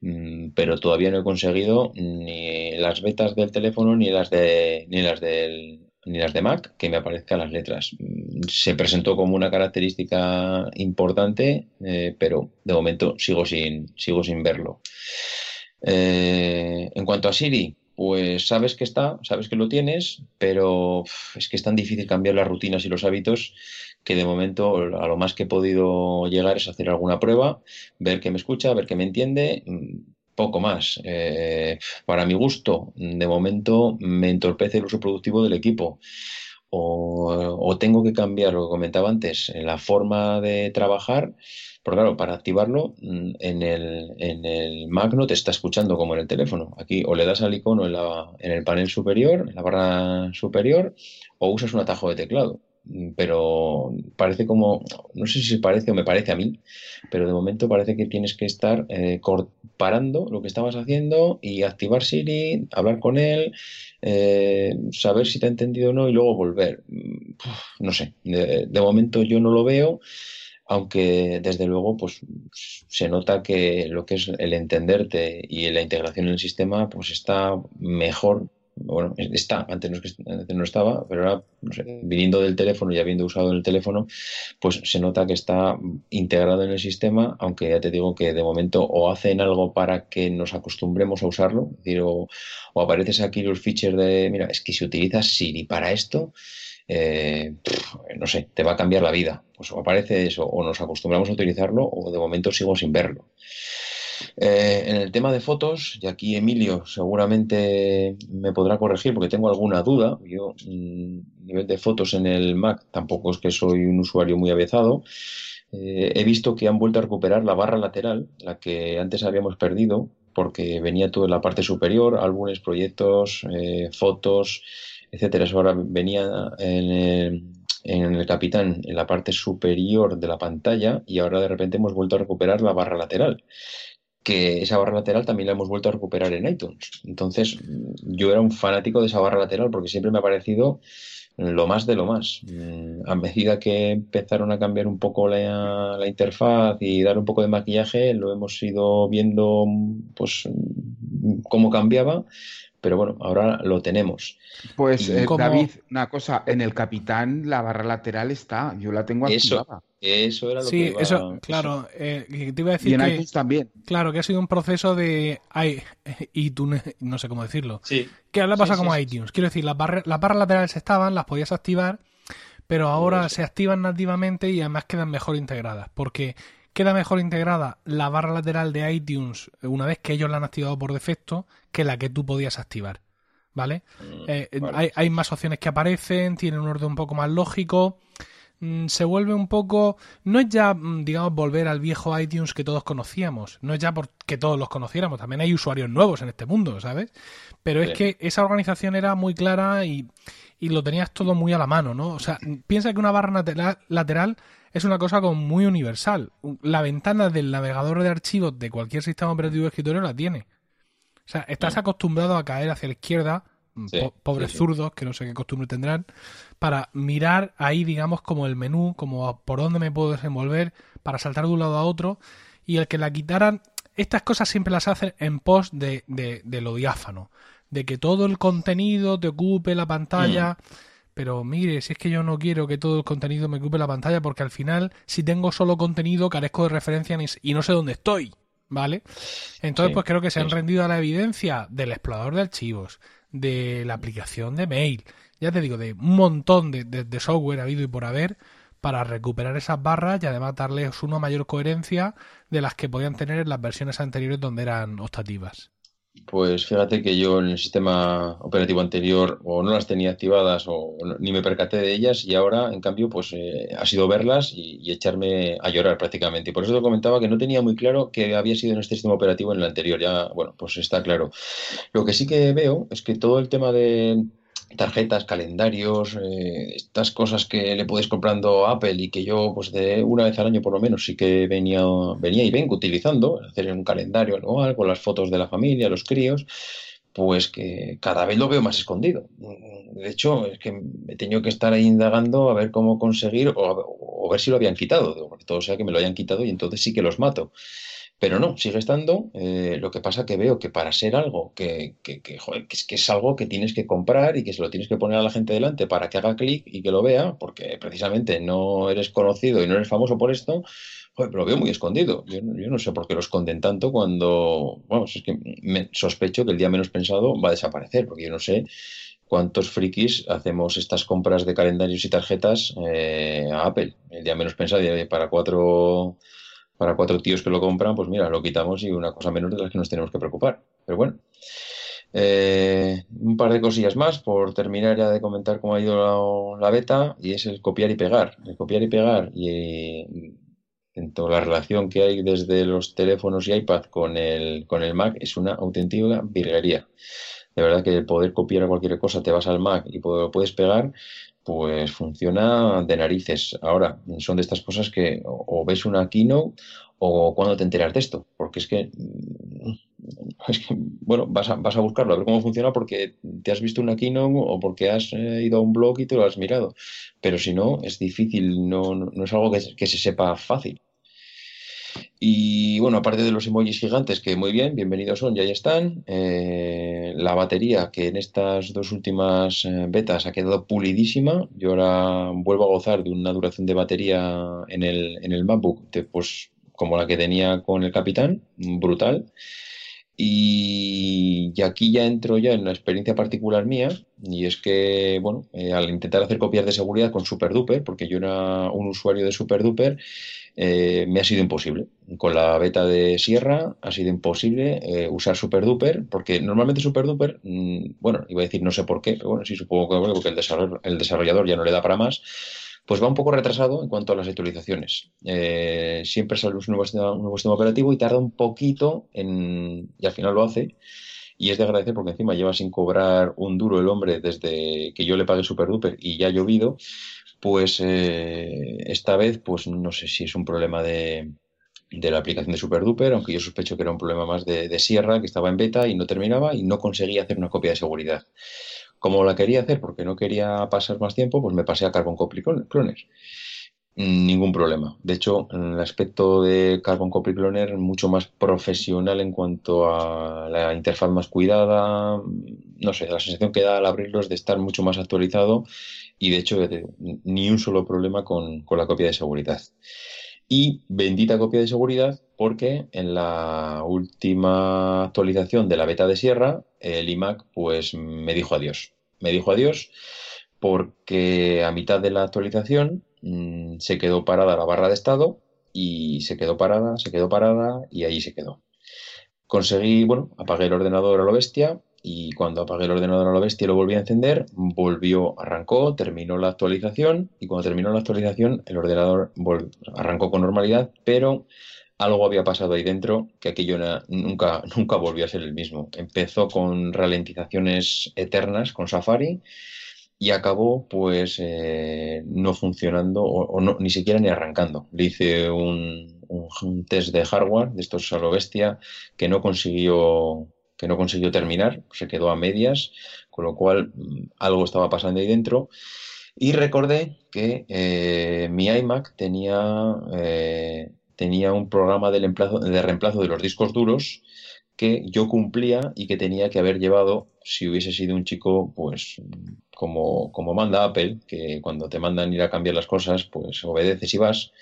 mm, pero todavía no he conseguido ni las betas del teléfono ni las de ni las del ni las de Mac que me aparezcan las letras. Mm, se presentó como una característica importante, eh, pero de momento sigo sin sigo sin verlo. Eh, en cuanto a Siri, pues sabes que está, sabes que lo tienes, pero es que es tan difícil cambiar las rutinas y los hábitos que de momento a lo más que he podido llegar es hacer alguna prueba, ver que me escucha, ver que me entiende, mm, poco más. Eh, para mi gusto, de momento me entorpece el uso productivo del equipo. O, tengo que cambiar lo que comentaba antes, la forma de trabajar pero claro, para activarlo mm, en el, en el Mac no te está escuchando como en el teléfono. Aquí o le das al icono en, la, en el panel superior, en la barra superior, o usas un atajo de teclado. Mm, pero parece como, no sé si parece o me parece a mí, pero de momento parece que tienes que estar eh, parando lo que estabas haciendo y activar Siri, hablar con él, eh, saber si te ha entendido o no y luego volver. Mm, no sé, de momento yo no lo veo aunque desde luego pues se nota que lo que es el entenderte y la integración en el sistema pues está mejor. Bueno, está, antes no, estaba, pero ahora, viniendo del teléfono y habiendo usado el teléfono, pues se nota que está integrado en el sistema, aunque ya te digo que de momento o hacen algo para que nos acostumbremos a usarlo, es o, o apareces aquí los features de, mira, es que si utilizas Siri para esto, eh, no sé, te va a cambiar la vida. Pues o aparece eso, o nos acostumbramos a utilizarlo, o de momento sigo sin verlo. Eh, en el tema de fotos, y aquí Emilio seguramente me podrá corregir porque tengo alguna duda. Yo, mm, nivel de fotos en el Mac, tampoco es que soy un usuario muy avezado. Eh, he visto que han vuelto a recuperar la barra lateral, la que antes habíamos perdido, porque venía todo en la parte superior, álbumes, proyectos, fotos, etcétera. Eso ahora venía en el, en el capitán en la parte superior de la pantalla y ahora de repente hemos vuelto a recuperar la barra lateral que esa barra lateral también la hemos vuelto a recuperar en iTunes. Entonces, yo era un fanático de esa barra lateral porque siempre me ha parecido lo más de lo más. Mm, a medida que empezaron a cambiar un poco la, la interfaz y dar un poco de maquillaje, lo hemos ido viendo pues cómo cambiaba pero bueno, ahora lo tenemos. Pues eh, David, una cosa, en el capitán la barra lateral está, yo la tengo eso, Eso era lo sí, que eso, claro, eh, te iba a decir y en que, iTunes también. Claro, que ha sido un proceso de iTunes, no sé cómo decirlo. Sí. Que ahora pasa como iTunes. Quiero decir, las barras, las barras laterales estaban, las podías activar, pero ahora se activan nativamente y además quedan mejor integradas, porque queda mejor integrada la barra lateral de iTunes una vez que ellos la han activado por defecto que la que tú podías activar. ¿Vale? Mm, eh, hay, más opciones que aparecen, tienen un orden un poco más lógico. Mm, se vuelve un poco. No es ya, mm, digamos, volver al viejo iTunes que todos conocíamos. No es ya porque todos los conociéramos. También hay usuarios nuevos en este mundo, ¿sabes? Pero es que esa organización era muy clara y, y, lo tenías todo muy a la mano, ¿no? O sea, piensa que una barra lateral es una cosa como muy universal. La ventana del navegador de archivos de cualquier sistema operativo de escritorio la tiene. O sea, estás acostumbrado a caer hacia la izquierda, mm, pobres zurdos, que no sé qué costumbre tendrán, para mirar ahí, digamos, como el menú, como por dónde me puedo desenvolver, para saltar de un lado a otro. Y el que la quitaran, estas cosas siempre las hacen en pos de, de, lo diáfano, de que todo el contenido te ocupe la pantalla. Mm. Pero mire, si es que yo no quiero que todo el contenido me ocupe la pantalla, porque al final, si tengo solo contenido, carezco de referencia y no sé dónde estoy. ¿Vale? Entonces, pues creo que se han rendido a la evidencia del explorador de archivos, de la aplicación de mail, ya te digo, de un montón de, de, software habido y por haber para recuperar esas barras y además darles una mayor coherencia de las que podían tener en las versiones anteriores donde eran optativas. Pues fíjate que yo en el sistema operativo anterior o no las tenía activadas o ni me percaté de ellas y ahora en cambio pues eh, ha sido verlas y, echarme a llorar prácticamente. Y por eso te comentaba que no tenía muy claro que había sido en este sistema operativo en el anterior. Ya, bueno, pues está claro. Lo que sí que veo es que todo el tema de tarjetas, calendarios, eh, estas cosas que le puedes comprando a Apple y que yo, pues de una vez al año por lo menos, sí que venía, venía y vengo utilizando, hacer un calendario anual con las fotos de la familia, los críos, pues que cada vez lo veo más escondido. De hecho, es que he tenido que estar ahí indagando a ver cómo conseguir o, ver si lo habían quitado, porque todo sea que me lo hayan quitado y entonces sí que los mato. Pero no, sigue estando. Eh, lo que pasa que veo que para ser algo que, que, que, es, que es algo que tienes que comprar y que se lo tienes que poner a la gente delante para que haga clic y que lo vea, porque precisamente no eres conocido y no eres famoso por esto, joder, lo veo muy escondido. Yo, no sé por qué lo esconden tanto cuando, vamos, es que sospecho que el día menos pensado va a desaparecer, porque yo no sé cuántos frikis hacemos estas compras de calendarios y tarjetas eh, a Apple. El día menos pensado, para cuatro para cuatro tíos que lo compran, pues mira, lo quitamos y una cosa menos de las que nos tenemos que preocupar. Pero bueno. Eh, un par de cosillas más por terminar ya de comentar cómo ha ido la, beta y es el copiar y pegar. El copiar y pegar y, en toda la relación que hay desde los teléfonos y iPad con el, con el Mac es una auténtica virguería. De verdad que el poder copiar cualquier cosa, te vas al Mac y lo puedes pegar, pues funciona de narices. Ahora, son de estas cosas que o ves una keynote o cuando te enteras de esto, porque es que, mm, es que bueno, vas a, vas a buscarlo, a ver cómo funciona porque te has visto una keynote o porque has eh, ido a un blog y te lo has mirado. Pero si no, es difícil, no, no, es algo que, que se sepa fácil. Y bueno, aparte de los emojis gigantes, que muy bien, bienvenidos son, ya ahí están. Eh, la batería, que en estas dos últimas eh, betas ha quedado pulidísima. Yo ahora vuelvo a gozar de una duración de batería en el, en el MacBook, pues como la que tenía con el Capitán, brutal. Y, aquí ya entro ya en una experiencia particular mía, y es que, bueno, eh, al intentar hacer copias de seguridad con SuperDuper, porque yo era un usuario de SuperDuper, eh, me ha sido imposible. Con la beta de Sierra ha sido imposible eh, usar SuperDuper, porque normalmente SuperDuper, mm, bueno, iba a decir no sé por qué, pero bueno, sí supongo que porque el, el desarrollador ya no le da para más, pues va un poco retrasado en cuanto a las actualizaciones. Eh, siempre sale un nuevo, sistema, nuevo sistema operativo y tarda un poquito en, y al final lo hace. Y es de agradecer porque encima lleva sin cobrar un duro el hombre desde que yo le pagué Super Duper y ya ha llovido. Pues eh, esta vez, pues no sé si es un problema de, de la aplicación de Super Duper, aunque yo sospecho que era un problema más de Sierra, que estaba en beta y no terminaba y no conseguía hacer una copia de seguridad. Como la quería hacer porque no quería pasar más tiempo, pues me pasé a Carbon Copy Cloner. Ningún problema. De hecho, el aspecto de Carbon Copy Cloner, mucho más profesional en cuanto a la interfaz más cuidada. No sé, la sensación que da al abrirlo es de estar mucho más actualizado y de hecho ni un solo problema con, con la copia de seguridad. Y bendita copia de seguridad porque en la última actualización de la beta de Sierra, el iMac pues me dijo adiós. Me dijo adiós porque a mitad de la actualización mmm, se quedó parada la barra de estado y se quedó parada, se quedó parada y ahí se quedó. Conseguí, bueno, apagué el ordenador a lo bestia y cuando apagué el ordenador a lo bestia lo volví a encender, volvió, arrancó, terminó la actualización y cuando terminó la actualización el ordenador arrancó con normalidad, pero algo había pasado ahí dentro que aquello nunca, nunca volvió a ser el mismo. Empezó con ralentizaciones eternas con Safari y acabó pues eh, no funcionando o, no, ni siquiera ni arrancando. Le hice un, un, test de hardware de estos a lo bestia que no consiguió que no consiguió terminar, se quedó a medias, con lo cual mm, algo estaba pasando ahí dentro. Y recordé que eh, mi iMac tenía, eh, tenía un programa de reemplazo, de reemplazo de los discos duros que yo cumplía y que tenía que haber llevado si hubiese sido un chico, pues, como, como manda Apple, que cuando te mandan ir a cambiar las cosas, pues obedeces y vas.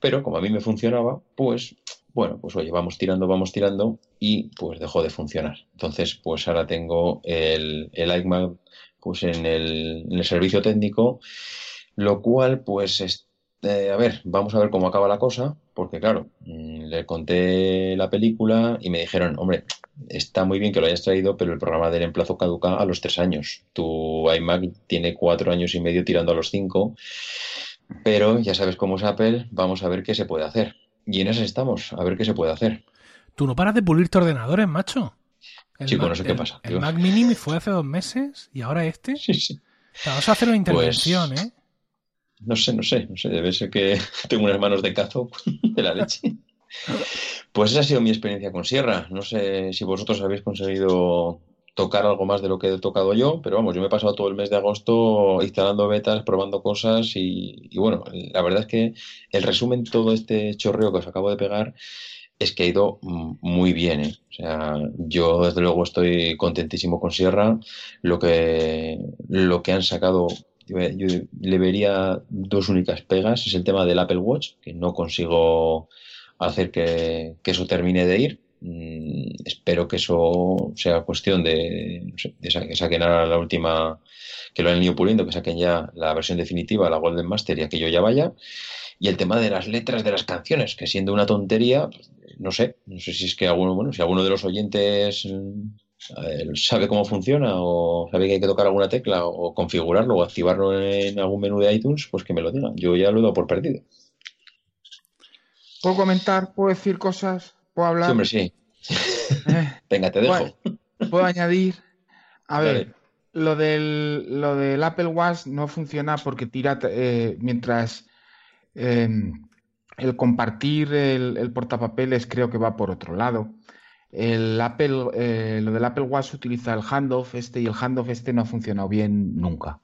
Pero como a mí me funcionaba, pues bueno, pues oye, vamos tirando, vamos tirando y pues dejó de funcionar. Entonces, pues ahora tengo el, el iMac pues en el, servicio técnico, lo cual pues eh, a ver, vamos a ver cómo acaba la cosa, porque claro, mm, le conté la película y me dijeron, hombre, está muy bien que lo hayas traído, pero el programa del emplazo caduca a los tres años. Tu iMac tiene cuatro años y medio tirando a los cinco, pero ya sabes cómo es Apple, vamos a ver qué se puede hacer. Y en eso estamos, a ver qué se puede hacer. Tú no paras de pulirte ordenadores, macho. El Chico, Mac, no sé qué pasa. El, el Mac Mini fue hace dos meses y ahora este. Sí, sí. Vamos a hacer una intervención, pues, ¿eh? No sé, no sé, no sé. Debe ser que tengo unas manos de cazo de la leche. Pues esa ha sido mi experiencia con Sierra. No sé si vosotros habéis conseguido tocar algo más de lo que he tocado yo, pero vamos, yo me he pasado todo el mes de agosto instalando betas, probando cosas y, bueno, la verdad es que el resumen de todo este chorreo que os acabo de pegar es que ha ido muy bien. ¿eh? O sea, yo desde luego estoy contentísimo con Sierra. Lo que, lo que han sacado, yo, le vería dos únicas pegas. Es el tema del Apple Watch, que no consigo hacer que, que eso termine de ir. Mm, espero que eso sea cuestión de, que saquen ahora la última, que lo han ido puliendo, que saquen ya la versión definitiva, la Golden Master, y que yo ya vaya. Y el tema de las letras de las canciones, que siendo una tontería, no sé, no sé si es que alguno, bueno, si alguno de los oyentes mm, sabe cómo funciona o sabe que hay que tocar alguna tecla o configurarlo o activarlo en algún menú de iTunes, pues que me lo diga. Yo ya lo he dado por perdido. ¿Puedo comentar? ¿Puedo decir cosas? ¿Puedo hablar? Sí, hombre, sí. Eh, Venga, te dejo. ¿Puedo añadir? A ver, lo del, lo del Apple Watch no funciona porque tira eh, mientras em, el compartir el, portapapeles creo que va por otro lado. El Apple, eh, lo del Apple Watch utiliza el handoff este y el handoff este no ha funcionado bien nunca.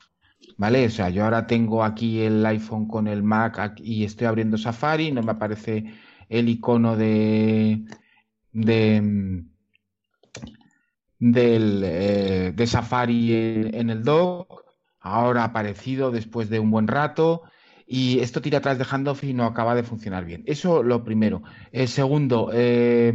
¿Vale? O sea, yo ahora tengo aquí el iPhone con el Mac y estoy abriendo Safari, no me aparece el icono de, eh, de Safari en, el dock. Ahora aparecido después de un buen rato y esto tira atrás de handoff y no acaba de funcionar bien. Eso lo primero. El segundo, eh,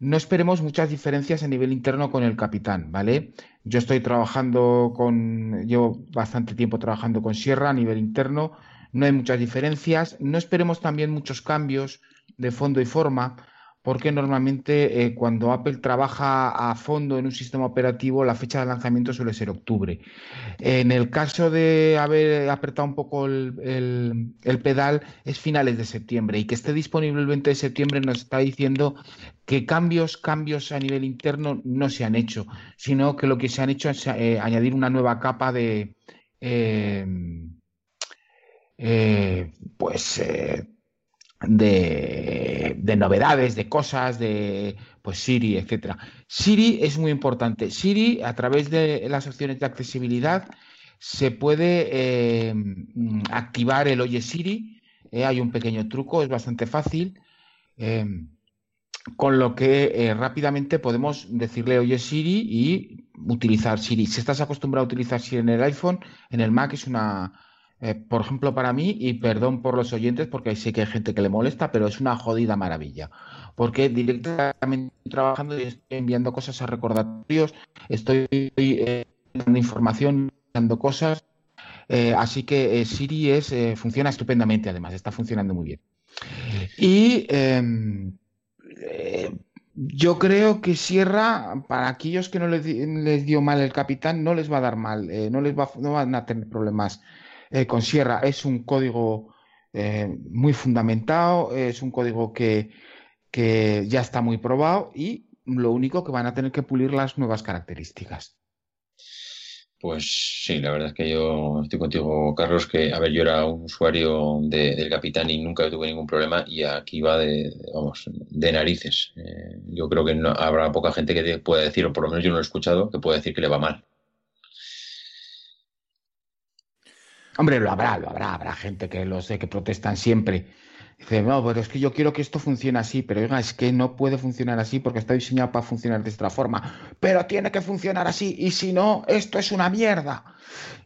no esperemos muchas diferencias a nivel interno con el capitán, ¿vale? Yo estoy trabajando con, llevo bastante tiempo trabajando con Sierra a nivel interno, no hay muchas diferencias, no esperemos también muchos cambios de fondo y forma, porque normalmente eh, cuando Apple trabaja a fondo en un sistema operativo, la fecha de lanzamiento suele ser octubre. En el caso de haber apretado un poco el, pedal, es finales de septiembre y que esté disponible el 20 de septiembre nos está diciendo que cambios, cambios a nivel interno no se han hecho, sino que lo que se han hecho es eh, añadir una nueva capa de... Eh, pues de, novedades, de cosas, de pues Siri, etcétera. Siri es muy importante. Siri, a través de las opciones de accesibilidad, se puede eh, activar el Oye Siri. Eh, hay un pequeño truco, es bastante fácil. Eh, con lo que rápidamente podemos decirle Oye Siri y utilizar Siri. Si estás acostumbrado a utilizar Siri en el iPhone, en el Mac es una, eh, por ejemplo, para mí, y perdón por los oyentes, porque sé que hay gente que le molesta, pero es una jodida maravilla. Porque directamente estoy trabajando y estoy enviando cosas a recordatorios, estoy eh, dando información, dando cosas. Eh, así que Siri es, funciona estupendamente, además, está funcionando muy bien. Y em, yo creo que Sierra, para aquellos que no les, dio mal el capitán, no les va a dar mal, no les va, no van a tener problemas eh, con Sierra es un código eh, muy fundamentado, es un código que, que ya está muy probado y lo único que van a tener que pulir las nuevas características. Pues sí, la verdad es que yo estoy contigo, Carlos, que, a ver, yo era un usuario del Capitán y nunca tuve ningún problema y aquí va de, vamos, de narices. Eh, yo creo que habrá poca gente que pueda decir, o por lo menos yo no lo he escuchado, que pueda decir que le va mal. Hombre, lo habrá, lo habrá, habrá gente que lo sé, que protestan siempre. Dice, no, pero es que yo quiero que esto funcione así, pero oiga, es que no puede funcionar así porque está diseñado para funcionar de esta forma. Pero tiene que funcionar así, y si no, esto es una mierda.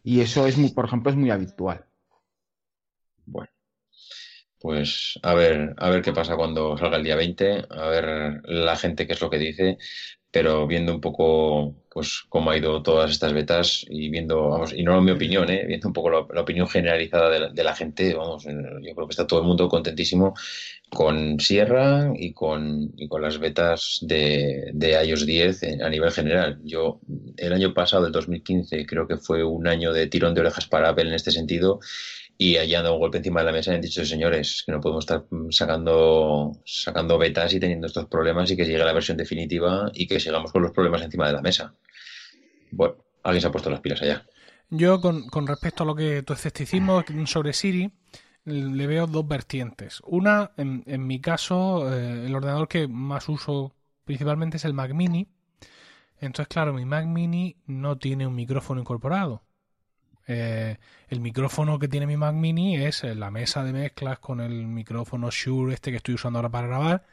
Y eso es muy, por ejemplo, es muy habitual. Bueno. Pues a ver, a ver qué pasa cuando salga el día 20, a ver la gente qué es lo que dice pero viendo un poco pues cómo ha ido todas estas betas y viendo, vamos, y no mi opinión, ¿eh? viendo un poco la, opinión generalizada de la, gente, vamos, yo creo que está todo el mundo contentísimo con Sierra y con, y con las betas de, de iOS 10 a nivel general. Yo, el año pasado, el 2015, creo que fue un año de tirón de orejas para Apple en este sentido y allí han dado un golpe encima de la mesa y han dicho, señores, que no podemos estar sacando, sacando betas y teniendo estos problemas y que llegue la versión definitiva y que sigamos con los problemas encima de la mesa. Bueno, alguien se ha puesto las pilas allá. Yo, con, respecto a lo que tu escepticismo sobre Siri, le veo dos vertientes. Una, en, mi caso, eh, el ordenador que más uso principalmente es el Mac Mini. Entonces, claro, mi Mac Mini no tiene un micrófono incorporado. Eh, el micrófono que tiene mi Mac Mini es la mesa de mezclas con el micrófono Shure este que estoy usando ahora para grabar.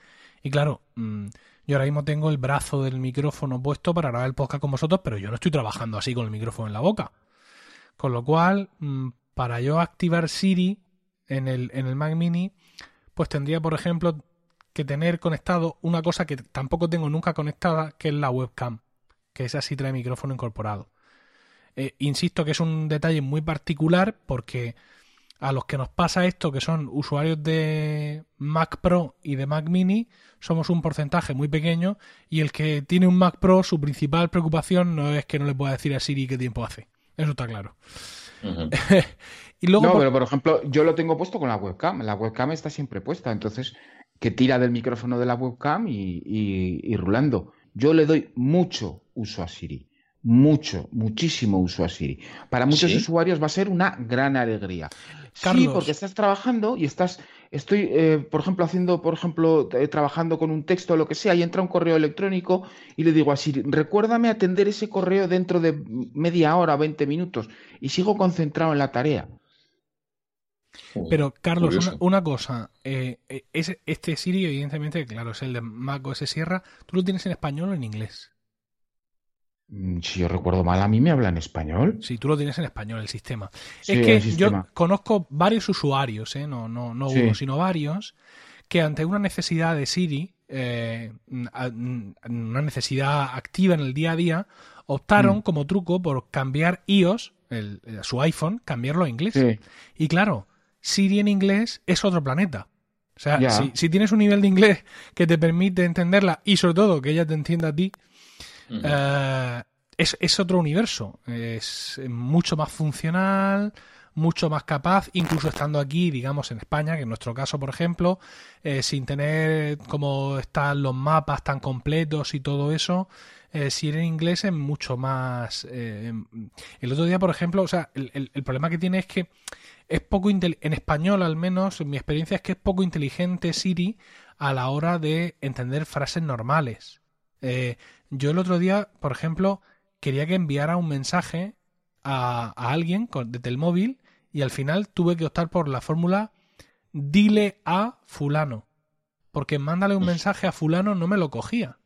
Y claro, mm, yo ahora mismo tengo el brazo del micrófono puesto para grabar el podcast con vosotros, pero yo no estoy trabajando así con el micrófono en la boca. Con lo cual, mm, para yo activar Siri en el, en el Mac Mini, pues tendría, por ejemplo, que tener conectado una cosa que tampoco tengo nunca conectada, que es la webcam, que esa sí trae micrófono incorporado. Eh, insisto que es un detalle muy particular porque a los que nos pasa esto, que son usuarios de Mac Pro y de Mac Mini, somos un porcentaje muy pequeño y el que tiene un Mac Pro, su principal preocupación no es que no le pueda decir a Siri qué tiempo hace. Eso está claro. y luego, no, pero por ejemplo, yo lo tengo puesto con la webcam. La webcam está siempre puesta, entonces que tira del micrófono de la webcam y, y rulando. Yo le doy mucho uso a Siri mucho, muchísimo uso a Siri. Para muchos usuarios va a ser una gran alegría. Sí, porque estás trabajando y estás, estoy, eh, por ejemplo, haciendo, por ejemplo, eh, trabajando con un texto o lo que sea, y entra un correo electrónico y le digo a Siri, recuérdame atender ese correo dentro de media hora, 20 minutos, y sigo concentrado en la tarea. Pero, Carlos, una, cosa, eh, este Siri, evidentemente, claro, es el de Mac OS Sierra, ¿tú lo tienes en español o en inglés? Mm, si yo recuerdo mal, a mí me habla en español. Sí, tú lo tienes en español, el sistema. es que yo conozco varios usuarios, ¿eh? no, no, no uno, sino varios, que ante una necesidad de Siri, eh, una necesidad activa en el día a día, optaron mm. como truco por cambiar iOS, el, su iPhone, cambiarlo a inglés. Y claro, Siri en inglés es otro planeta. O sea, si, si, tienes un nivel de inglés que te permite entenderla y sobre todo que ella te entienda a ti, eh, es, otro universo, es mucho más funcional, mucho más capaz, incluso estando aquí, digamos, en España, que en nuestro caso, por ejemplo, eh, sin tener como están los mapas tan completos y todo eso, eh, si en inglés es mucho más... el otro día, por ejemplo, o sea, el, el, problema que tiene es que es poco en español al menos, mi experiencia es que es poco inteligente Siri a la hora de entender frases normales. Eh, yo el otro día, por ejemplo, quería que enviara un mensaje a, alguien desde el móvil y al final tuve que optar por la fórmula dile a fulano. Porque mándale un mensaje a fulano no me lo cogía.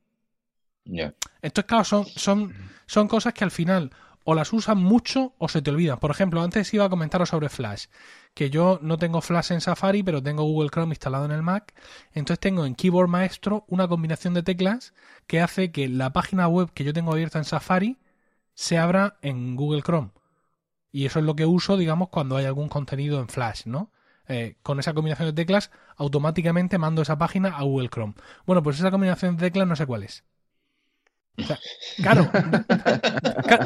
Ya. Estos, claro, son, son, son cosas que al final o las usan mucho o se te olvidan. Por ejemplo, antes iba a comentaros sobre Flash, que yo no tengo Flash en Safari, pero tengo Google Chrome instalado en el Mac. Entonces tengo en Keyboard Maestro una combinación de teclas que hace que la página web que yo tengo abierta en Safari se abra en Google Chrome. Y eso es lo que uso, digamos, cuando hay algún contenido en Flash, ¿no? Eh, con esa combinación de teclas, automáticamente mando esa página a Google Chrome. Bueno, pues esa combinación de teclas no sé cuál es claro,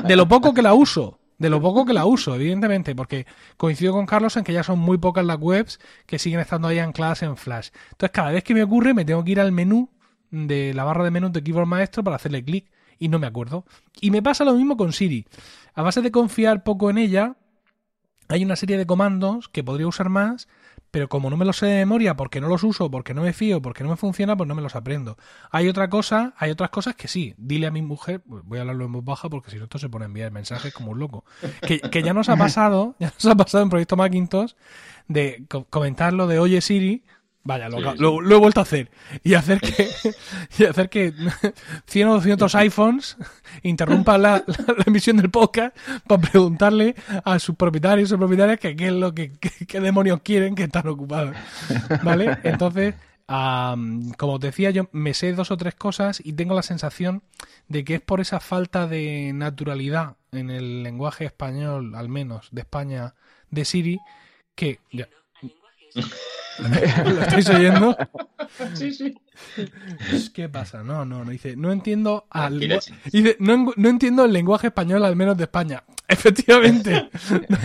de lo poco que la uso, de lo poco que la uso, evidentemente, porque coincido con Carlos en que ya son muy pocas las webs que siguen estando ahí ancladas en Flash. Entonces, cada vez que me ocurre, me tengo que ir al menú de la barra de menú de Keyboard Maestro para hacerle clic y no me acuerdo. Y me pasa lo mismo con Siri. A base de confiar poco en ella, hay una serie de comandos que podría usar más pero como no me los sé de memoria porque no los uso, porque no me fío, porque no me funciona, pues no me los aprendo. Hay otra cosa, hay otras cosas que sí. Dile a mi mujer, pues voy a hablarlo en voz baja porque si no esto se pone a enviar mensajes como un loco. Que, que ya nos ha pasado, ya nos ha pasado en Proyecto Macintosh de comentarlo de oye Siri, Vaya, lo, he vuelto a hacer. Y hacer que, y hacer que 100 o 200 iPhones interrumpan la, emisión del podcast para preguntarle a sus propietarios y propietarias que qué es lo que, qué demonios quieren que están ocupados. ¿Vale? Entonces, como te decía, yo me sé dos o tres cosas y tengo la sensación de que es por esa falta de naturalidad en el lenguaje español, al menos de España, de Siri, que... ¿Lo estáis oyendo? Sí, sí. ¿Qué pasa? No, no, no. Dice, no entiendo al dice, no, no, entiendo el lenguaje español, al menos de España. Efectivamente.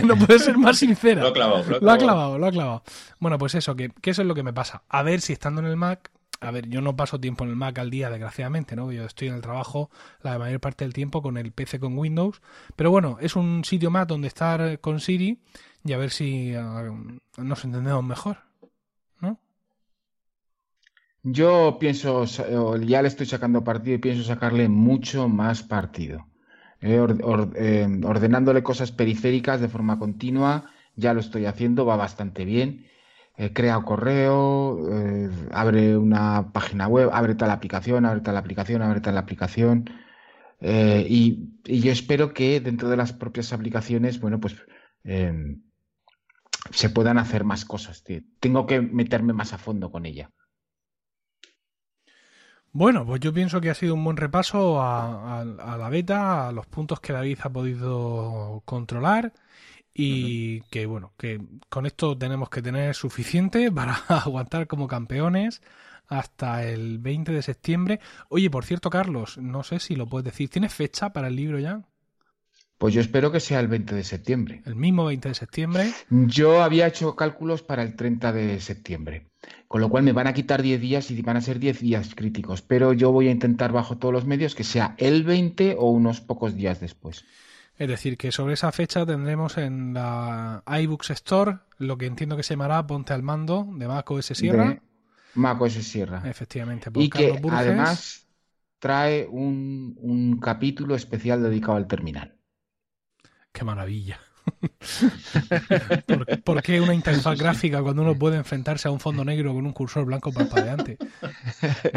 No, puede ser más sincera. Lo ha clavado, lo ha clavado. Lo ha clavado, Bueno, pues eso, que, que eso es lo que me pasa. A ver si estando en el Mac a ver, yo no paso tiempo en el Mac al día, desgraciadamente, ¿no? Yo estoy en el trabajo la mayor parte del tiempo con el PC con Windows. Pero bueno, es un sitio más donde estar con Siri y a ver si ah, nos entendemos mejor. Yo pienso, ya le estoy sacando partido y pienso sacarle mucho más partido. Eh, eh, ordenándole cosas periféricas de forma continua, ya lo estoy haciendo, va bastante bien. Eh, crea correo, abre una página web, abre tal aplicación, abre tal aplicación, abre tal aplicación. Y, y, yo espero que dentro de las propias aplicaciones, bueno, pues em, se puedan hacer más cosas. Tengo que meterme más a fondo con ella. Bueno, pues yo pienso que ha sido un buen repaso a, la beta, a los puntos que David ha podido controlar y que bueno, que con esto tenemos que tener suficiente para aguantar como campeones hasta el 20 de septiembre. Oye, por cierto, Carlos, no sé si lo puedes decir, ¿tienes fecha para el libro ya? Pues yo espero que sea el 20 de septiembre. El mismo 20 de septiembre. Yo había hecho cálculos para el 30 de septiembre, con lo cual me van a quitar 10 días y van a ser 10 días críticos, pero yo voy a intentar bajo todos los medios que sea el 20 o unos pocos días después. Es decir, que sobre esa fecha tendremos en la iBooks Store lo que entiendo que se llamará Ponte al Mando de Mac OS Sierra. De Mac OS Sierra. Efectivamente. y que además trae un, un capítulo especial dedicado al terminal. Qué maravilla. ¿Por, qué una interfaz gráfica cuando uno puede enfrentarse a un fondo negro con un cursor blanco parpadeante?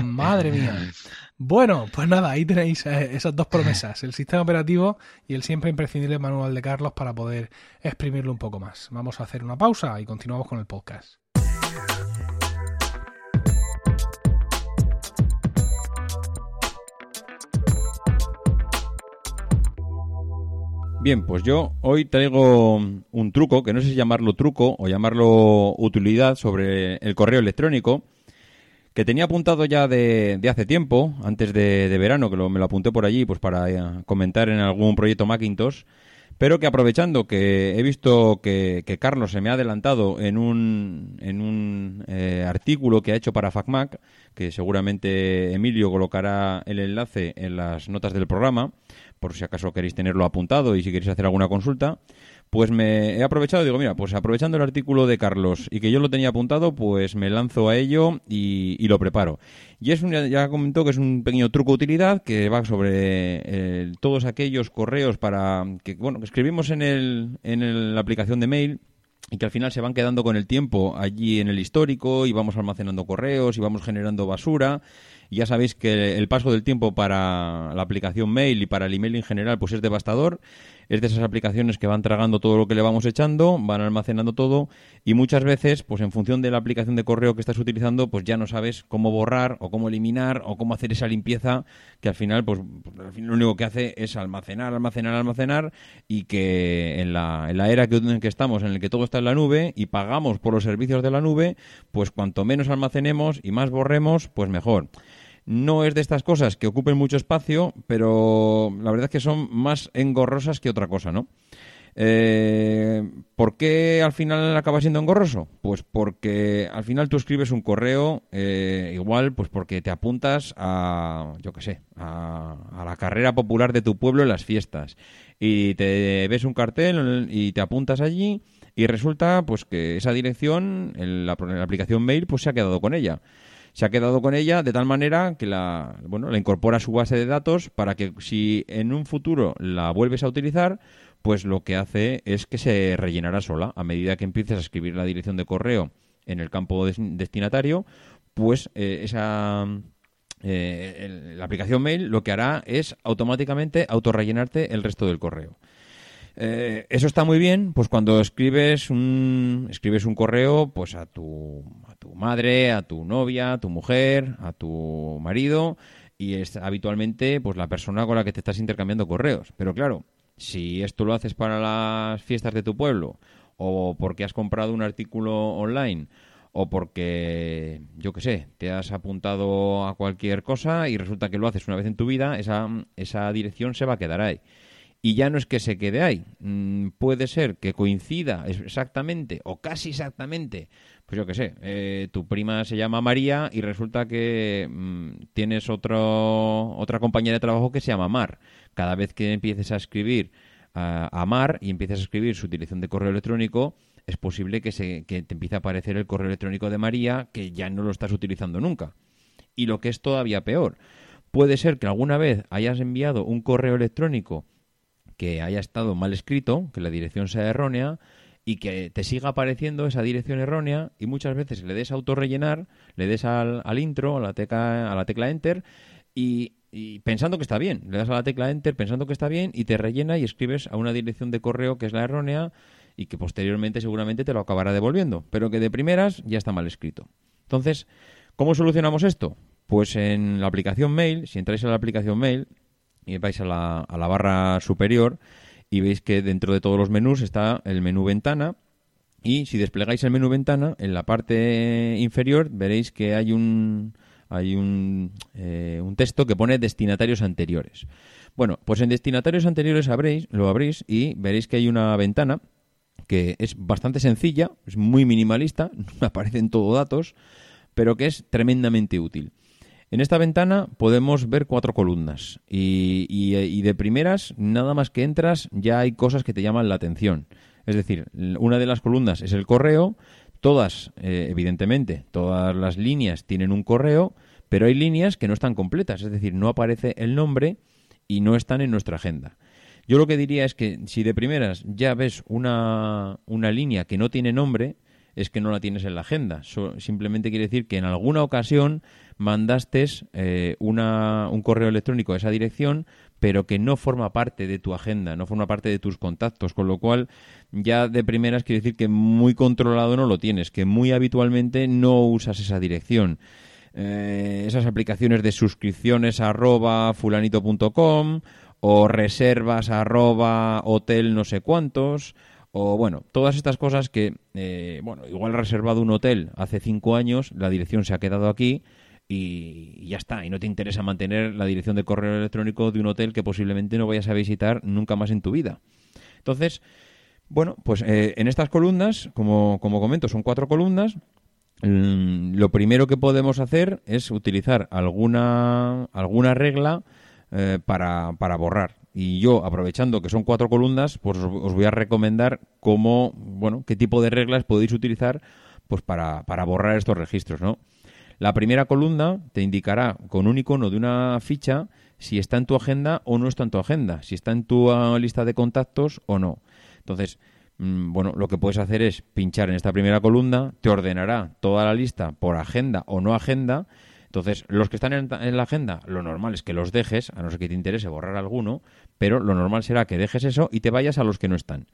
Madre mía. Bueno, pues nada, ahí tenéis eh, esas dos promesas, el sistema operativo y el siempre imprescindible manual de Carlos para poder exprimirlo un poco más. Vamos a hacer una pausa y continuamos con el podcast. Bien, pues yo hoy traigo un truco, que no sé si llamarlo truco o llamarlo utilidad sobre el correo electrónico, que tenía apuntado ya de, hace tiempo, antes de, verano, que me lo apunté por allí pues para eh, comentar en algún proyecto Macintosh, pero que aprovechando que he visto que, Carlos se me ha adelantado en un, en un eh, artículo que ha hecho para FacMac, que seguramente Emilio colocará el enlace en las notas del programa, por si acaso queréis tenerlo apuntado y si queréis hacer alguna consulta, pues me he aprovechado, digo, mira, pues aprovechando el artículo de Carlos y que yo lo tenía apuntado, pues me lanzo a ello y, lo preparo. Y es un, ya comentó que es un pequeño truco de utilidad que va sobre eh, todos aquellos correos para que, bueno, que escribimos en, el, en la aplicación de mail y que al final se van quedando con el tiempo allí en el histórico y vamos almacenando correos y vamos generando basura ya sabéis que el paso del tiempo para la aplicación mail y para el email en general pues es devastador. Es de esas aplicaciones que van tragando todo lo que le vamos echando, van almacenando todo y muchas veces, pues en función de la aplicación de correo que estás utilizando, pues ya no sabes cómo borrar o cómo eliminar o cómo hacer esa limpieza que al final, pues al final lo único que hace es almacenar, almacenar, almacenar y que en la, en la era que, en que estamos, en el que todo está en la nube y pagamos por los servicios de la nube, pues cuanto menos almacenemos y más borremos, pues mejor. No es de estas cosas que ocupen mucho espacio, pero la verdad es que son más engorrosas que otra cosa, ¿no? Eh, ¿Por qué al final acaba siendo engorroso? Pues porque al final tú escribes un correo eh, igual, pues porque te apuntas a, yo qué sé, a, a, la carrera popular de tu pueblo en las fiestas y te ves un cartel y te apuntas allí y resulta pues que esa dirección, la, la aplicación mail, pues se ha quedado con ella se ha quedado con ella de tal manera que la, bueno, la incorpora a su base de datos para que si en un futuro la vuelves a utilizar, pues lo que hace es que se rellenará sola. A medida que empieces a escribir la dirección de correo en el campo destinatario, pues eh, esa... Eh, la aplicación mail lo que hará es automáticamente autorrellenarte el resto del correo. Eh, eso está muy bien, pues cuando escribes un, escribes un correo pues a tu, tu madre, a tu novia, a tu mujer, a tu marido y es habitualmente pues la persona con la que te estás intercambiando correos. Pero claro, si esto lo haces para las fiestas de tu pueblo o porque has comprado un artículo online o porque, yo qué sé, te has apuntado a cualquier cosa y resulta que lo haces una vez en tu vida, esa, esa dirección se va a quedar ahí y ya no es que se quede ahí. Mm, puede ser que coincida exactamente o casi exactamente, pues yo qué sé, eh, tu prima se llama María y resulta que mm, tienes otro, otra compañera de trabajo que se llama Mar. Cada vez que empieces a escribir a Mar y empieces a escribir su utilización de correo electrónico, es posible que, se, que te empiece a aparecer el correo electrónico de María que ya no lo estás utilizando nunca. Y lo que es todavía peor, puede ser que alguna vez hayas enviado un correo electrónico que haya estado mal escrito, que la dirección sea errónea, y que te siga apareciendo esa dirección errónea y muchas veces le des a autorrellenar, le des al, al intro, a la, tecla, a la tecla enter y, y pensando que está bien. Le das a la tecla Enter pensando que está bien y te rellena y escribes a una dirección de correo que es la errónea y que posteriormente seguramente te lo acabará devolviendo, pero que de primeras ya está mal escrito. Entonces, ¿cómo solucionamos esto? Pues en la aplicación Mail, si entráis a la aplicación Mail y vais a la, a la barra superior y veis que dentro de todos los menús está el menú ventana y si desplegáis el menú ventana, en la parte inferior veréis que hay un, hay un, eh, un texto que pone destinatarios anteriores. Bueno, pues en destinatarios anteriores abréis, lo abrís y veréis que hay una ventana que es bastante sencilla, es muy minimalista, aparecen todo datos, pero que es tremendamente útil. En esta ventana podemos ver cuatro columnas y, de primeras, nada más que entras, ya hay cosas que te llaman la atención. Es decir, una de las columnas es el correo, todas, eh, evidentemente, todas las líneas tienen un correo, pero hay líneas que no están completas, es decir, no aparece el nombre y no están en nuestra agenda. Yo lo que diría es que si de primeras ya ves una, una línea que no tiene nombre, es que no la tienes en la agenda. simplemente quiere decir que en alguna ocasión mandaste eh, una, un correo electrónico a esa dirección, pero que no forma parte de tu agenda, no forma parte de tus contactos, con lo cual ya de primeras quiere decir que muy controlado no lo tienes, que muy habitualmente no usas esa dirección. Eh, esas aplicaciones de suscripciones arroba fulanito.com o reservas arroba hotel no sé cuántos o bueno, todas estas cosas que, eh, bueno, igual he reservado un hotel hace cinco años, la dirección se ha quedado aquí y, ya está, y no te interesa mantener la dirección de correo electrónico de un hotel que posiblemente no vayas a visitar nunca más en tu vida. Entonces, bueno, pues eh, en estas columnas, como, como comento, son cuatro columnas, Mm, lo primero que podemos hacer es utilizar alguna, alguna regla eh, para, para borrar. Y yo, aprovechando que son cuatro columnas, pues os, voy a recomendar cómo, bueno, qué tipo de reglas podéis utilizar pues para, para borrar estos registros, ¿no? La primera columna te indicará con un icono de una ficha si está en tu agenda o no está en tu agenda, si está en tu ah, lista de contactos o no. Entonces, Mm, bueno, lo que puedes hacer es pinchar en esta primera columna, te ordenará toda la lista por agenda o no agenda. Entonces, los que están en, la agenda, lo normal es que los dejes, a no ser que te interese borrar alguno, pero lo normal será que dejes eso y te vayas a los que no están.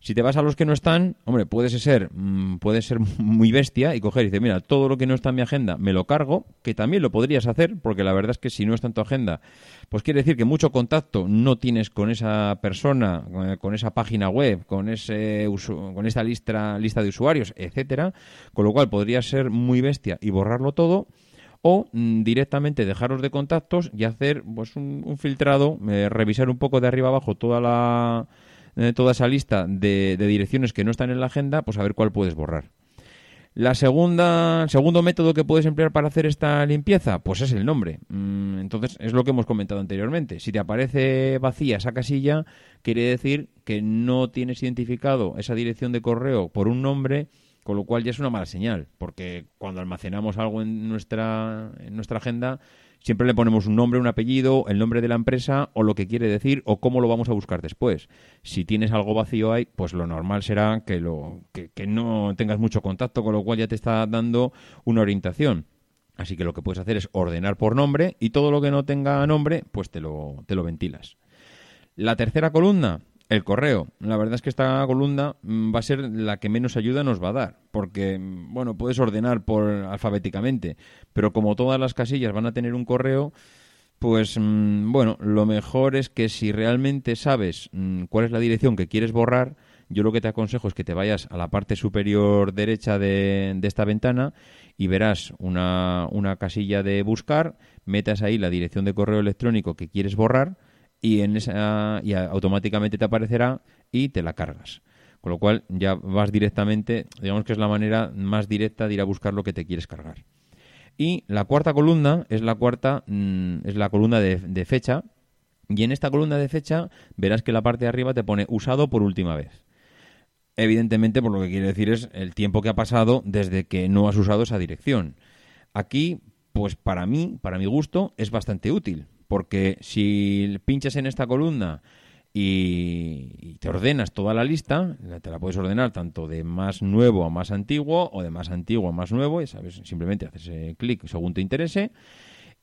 Si te vas a los que no están, hombre, puedes ser, mm, puedes ser muy bestia y coger y decir, mira, todo lo que no está en mi agenda me lo cargo, que también lo podrías hacer, porque la verdad es que si no está en tu agenda, pues quiere decir que mucho contacto no tienes con esa persona, eh, con esa página web, con ese con esta lista, lista de usuarios, etcétera, con lo cual podrías ser muy bestia y borrarlo todo o mm, directamente dejaros de contactos y hacer pues un, filtrado, eh, revisar un poco de arriba abajo toda la eh, toda esa lista de, direcciones que no están en la agenda, pues a ver cuál puedes borrar. La segunda, el segundo método que puedes emplear para hacer esta limpieza, pues es el nombre. Mm, entonces, es lo que hemos comentado anteriormente. Si te aparece vacía esa casilla, quiere decir que no tienes identificado esa dirección de correo por un nombre, con lo cual ya es una mala señal, porque cuando almacenamos algo en nuestra, en nuestra agenda, siempre le ponemos un nombre, un apellido, el nombre de la empresa o lo que quiere decir o cómo lo vamos a buscar después. Si tienes algo vacío ahí, pues lo normal será que, lo, que, no tengas mucho contacto, con lo cual ya te está dando una orientación. Así que lo que puedes hacer es ordenar por nombre y todo lo que no tenga nombre, pues te lo, te lo ventilas. La tercera columna, el correo. La verdad es que esta columna mm, va a ser la que menos ayuda nos va a dar, porque, mm, bueno, puedes ordenar por alfabéticamente, pero como todas las casillas van a tener un correo, pues, mm, bueno, lo mejor es que si realmente sabes cuál es la dirección que quieres borrar, yo lo que te aconsejo es que te vayas a la parte superior derecha de, de esta ventana y verás una, una casilla de buscar, metas ahí la dirección de correo electrónico que quieres borrar, y, en esa, y automáticamente te aparecerá y te la cargas. Con lo cual ya vas directamente, digamos que es la manera más directa de ir a buscar lo que te quieres cargar. Y la cuarta columna es la cuarta, mm, es la columna de, fecha. Y en esta columna de fecha verás que la parte de arriba te pone usado por última vez. Evidentemente, por lo que quiere decir es el tiempo que ha pasado desde que no has usado esa dirección. Aquí pues para mí, para mi gusto, es bastante útil. Porque si pinchas en esta columna y, te ordenas toda la lista, te la puedes ordenar tanto de más nuevo a más antiguo o de más antiguo a más nuevo, y simplemente haces eh, clic según te interese.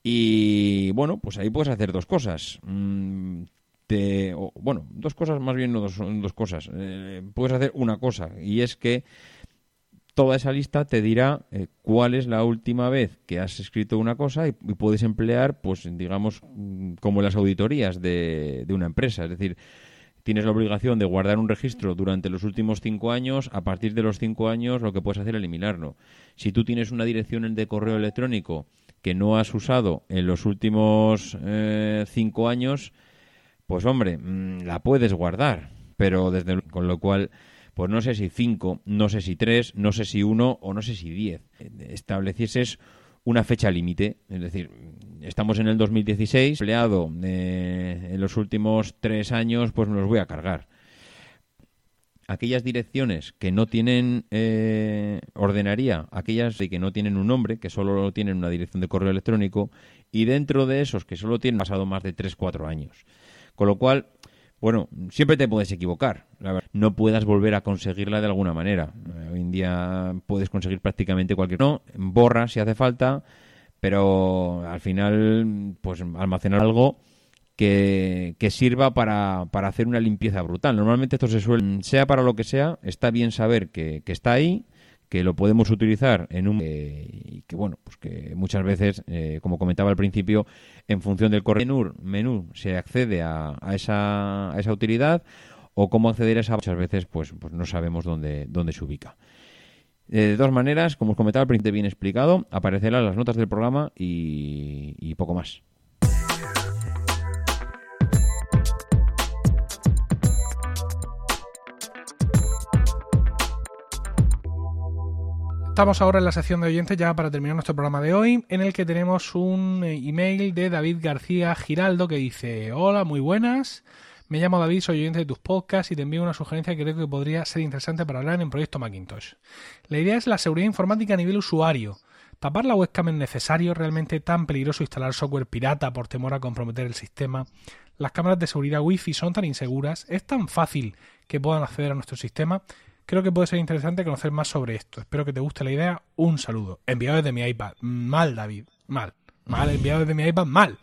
Y bueno, pues ahí puedes hacer dos cosas. Mm, te, bueno, dos cosas, más bien no dos, dos cosas. Eh, puedes hacer una cosa, y es que toda esa lista te dirá eh, cuál es la última vez que has escrito una cosa y, puedes emplear, pues digamos, mm, como las auditorías de, una empresa. Es decir, tienes la obligación de guardar un registro durante los últimos cinco años. A partir de los cinco años, lo que puedes hacer es eliminarlo. Si tú tienes una dirección de correo electrónico que no has usado en los últimos eh, cinco años, pues hombre, mm, la puedes guardar. Pero desde con lo cual pues no sé si cinco, no sé si tres, no sé si uno o no sé si diez. Establecieses una fecha límite, es decir, estamos en el 2016, empleado eh, en los últimos tres años, pues me los voy a cargar. Aquellas direcciones que no tienen, eh, ordenaría aquellas que no tienen un nombre, que solo tienen una dirección de correo electrónico, y dentro de esos que solo tienen pasado más de tres, cuatro años. Con lo cual, bueno, siempre te puedes equivocar. No puedas volver a conseguirla de alguna manera. Hoy en día puedes conseguir prácticamente cualquier. No, borra si hace falta, pero al final, pues almacenar algo que, sirva para, para, hacer una limpieza brutal. Normalmente esto se suele, sea para lo que sea, está bien saber que, que está ahí que lo podemos utilizar en un eh, y que bueno pues que muchas veces eh, como comentaba al principio en función del correo menú, se accede a, esa, a esa utilidad o cómo acceder a esa muchas veces pues, pues no sabemos dónde, dónde se ubica. Eh, de dos maneras como os comentaba al principio bien explicado aparecerán las notas del programa y poco más Estamos ahora en la sección de oyentes ya para terminar nuestro programa de hoy, en el que tenemos un eh, email de David García Giraldo que dice, hola, muy buenas, me llamo David, soy oyente de tus podcasts y te envío una sugerencia que creo que podría ser interesante para hablar en Proyecto Macintosh. La idea es la seguridad informática a nivel usuario. ¿Tapar la webcam es necesario? ¿Realmente tan peligroso instalar software pirata por temor a comprometer el sistema? ¿Las cámaras de seguridad Wi-Fi son tan inseguras? ¿Es tan fácil que puedan acceder a nuestro sistema? Creo que puede ser interesante conocer más sobre esto. Espero que te guste la idea. Un saludo. Enviado desde mi iPad. Mal, David. Mal. Mal, enviado desde mi iPad. Mal.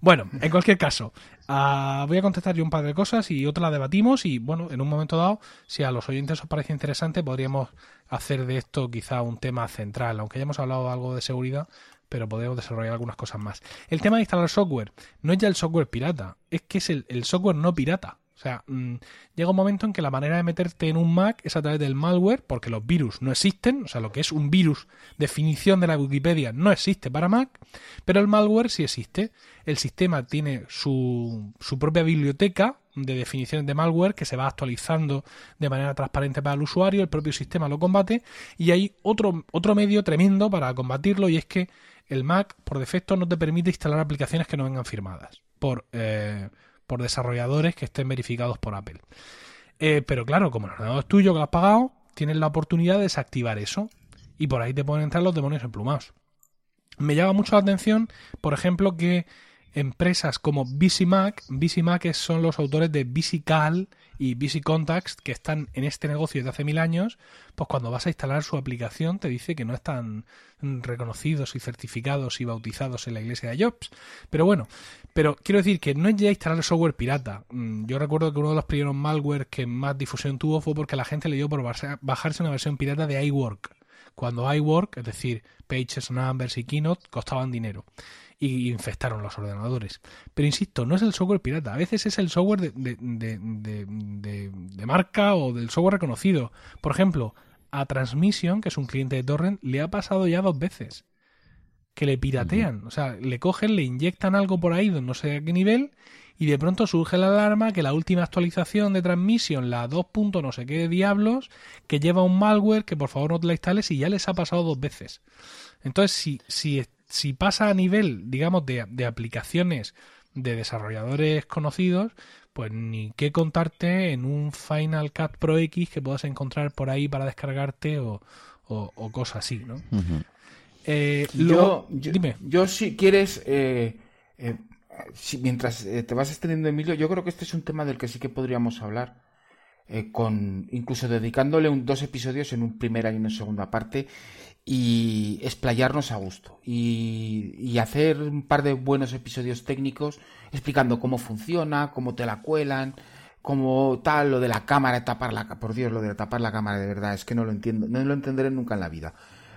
Bueno, en cualquier caso, uh, voy a contestar yo un par de cosas y otra la debatimos. Y bueno, en un momento dado, si a los oyentes os parece interesante, podríamos hacer de esto quizá un tema central. Aunque ya hemos hablado algo de seguridad, pero podemos desarrollar algunas cosas más. El tema de instalar software no es ya el software pirata, es que es el software no pirata. O sea, mm, llega un momento en que la manera de meterte en un Mac es a través del malware, porque los virus no existen, o sea, lo que es un virus, definición de la Wikipedia, no existe para Mac, pero el malware sí existe. El sistema tiene su, su propia biblioteca de definiciones de malware que se va actualizando de manera transparente para el usuario, el propio sistema lo combate y hay otro, otro medio tremendo para combatirlo y es que el Mac por defecto no te permite instalar aplicaciones que no vengan firmadas por... Eh, por desarrolladores que estén verificados por Apple. Eh, pero claro, como el ordenador es tuyo que lo has pagado, tienes la oportunidad de desactivar eso. Y por ahí te pueden entrar los demonios emplumados. Me llama mucho la atención, por ejemplo, que empresas como BCMac, BCMac son los autores de BCCal y BC Contacts que están en este negocio desde hace mil años, pues cuando vas a instalar su aplicación te dice que no están reconocidos y certificados y bautizados en la iglesia de Jobs. Pero bueno, pero quiero decir que no es ya instalar software pirata. Mm, yo recuerdo que uno de los primeros malware que más difusión tuvo fue porque la gente le dio por bajarse una versión pirata de iWork. Cuando iWork, es decir, Pages, Numbers y Keynote, costaban dinero y infectaron los ordenadores. Pero insisto, no es el software pirata, a veces es el software de, de, de, marca o del software reconocido. Por ejemplo, a Transmission, que es un cliente de Torrent, le ha pasado ya dos veces que le piratean. O sea, le cogen, le inyectan algo por ahí, no sé a qué nivel, y de pronto surge la alarma que la última actualización de Transmission, la 2. no sé qué diablos, que lleva un malware que por favor no te la instales y ya les ha pasado dos veces. Entonces, si, si si pasa a nivel, digamos, de, de aplicaciones de desarrolladores conocidos, pues ni qué contarte en un Final Cut Pro X que puedas encontrar por ahí para descargarte o, o, cosas así, ¿no? Eh, yo, yo, dime. Yo, si quieres, eh, eh, si, mientras te vas extendiendo, Emilio, yo creo que este es un tema del que sí que podríamos hablar. con incluso dedicándole un, dos episodios en un primera y una segunda parte y explayarnos a gusto y, y, hacer un par de buenos episodios técnicos explicando cómo funciona, cómo te la cuelan, como tal, lo de la cámara, tapar la por Dios, lo de tapar la cámara de verdad, es que no lo entiendo, no lo entenderé nunca en la vida.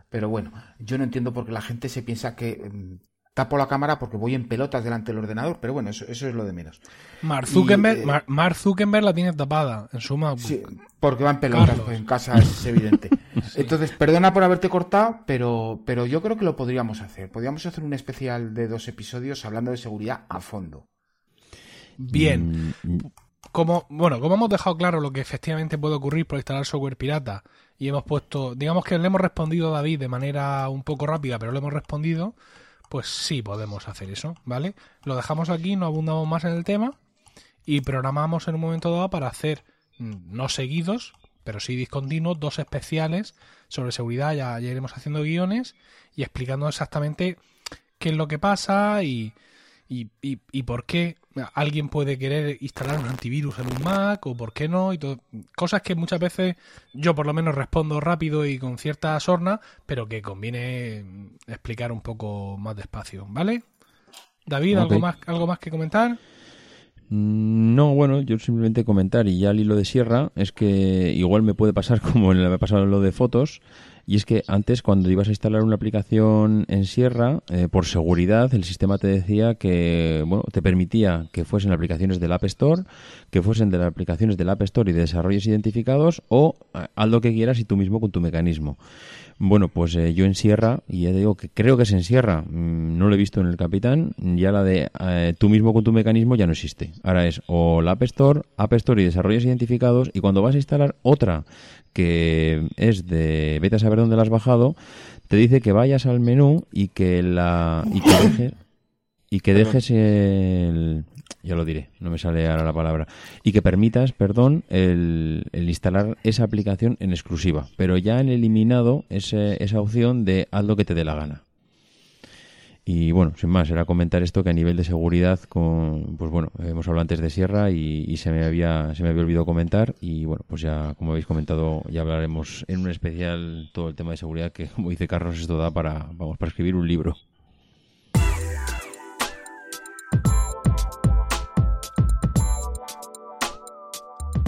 Pero bueno, yo no entiendo por qué la gente se piensa que mm, tapo la cámara porque voy en pelotas delante del ordenador, pero bueno, eso, eso es lo de menos. Mark Zuckerberg, eh, Zuckerberg la tiene tapada en su Sí, porque va en pelotas, pues en casa es evidente. Entonces, perdona por haberte cortado, pero, pero yo creo que lo podríamos hacer. Podríamos hacer un especial de dos episodios hablando de seguridad a fondo. Bien. Mm, como, bueno, como hemos dejado claro lo que efectivamente puede ocurrir por instalar software pirata y hemos puesto, digamos que le hemos respondido a David de manera un poco rápida, pero lo hemos respondido, pues sí podemos hacer eso, ¿vale? Lo dejamos aquí, no abundamos más en el tema y programamos en un momento dado para hacer, mm, no seguidos, pero sí discontinuos, dos especiales sobre seguridad, ya, iremos haciendo guiones y explicando exactamente qué es lo que pasa y, y, y, por qué alguien puede querer instalar un antivirus en un Mac o por qué no y todo. cosas que muchas veces yo por lo menos respondo rápido y con cierta sorna pero que conviene explicar un poco más despacio vale David algo más algo más que comentar mm, no, bueno, yo simplemente comentar y ya al hilo de sierra es que igual me puede pasar como me ha pasado lo de fotos, y es que antes, cuando ibas a instalar una aplicación en Sierra, eh, por seguridad, el sistema te decía que, bueno, te permitía que fuesen aplicaciones del App Store, que fuesen de las aplicaciones del App Store y de desarrollos identificados, o eh, haz lo que quieras y tú mismo con tu mecanismo. Bueno, pues eh, yo en Sierra, y ya digo que creo que es en Sierra, mm, no lo he visto en el Capitán, ya la de eh, tú mismo con tu mecanismo ya no existe. Ahora es o la App Store, App Store y desarrollos identificados, y cuando vas a instalar otra que es de vete a saber dónde la has bajado, te dice que vayas al menú y que la y que dejes y que dejes el, ya lo diré, no me sale ahora la palabra, y que permitas, perdón, el, instalar esa aplicación en exclusiva, pero ya han eliminado ese, esa opción de haz lo que te dé la gana. Y bueno, sin más, era comentar esto que a nivel de seguridad, con, pues bueno, hemos hablado antes de Sierra y, se me había se me había olvidado comentar y bueno, pues ya como habéis comentado, ya hablaremos en un especial todo el tema de seguridad que como dice Carlos esto da para vamos para escribir un libro.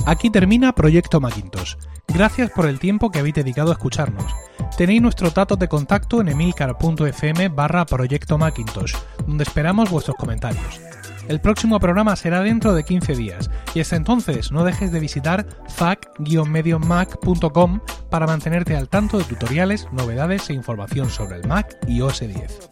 Aquí termina Proyecto Macintosh. Gracias por el tiempo que habéis dedicado a escucharnos. Tenéis nuestro dato de contacto en emilcar.fm barra Proyecto Macintosh, donde esperamos vuestros comentarios. El próximo programa será dentro de 15 días y hasta entonces no dejes de visitar fac-mediomac.com para mantenerte al tanto de tutoriales, novedades e información sobre el Mac y OS 10.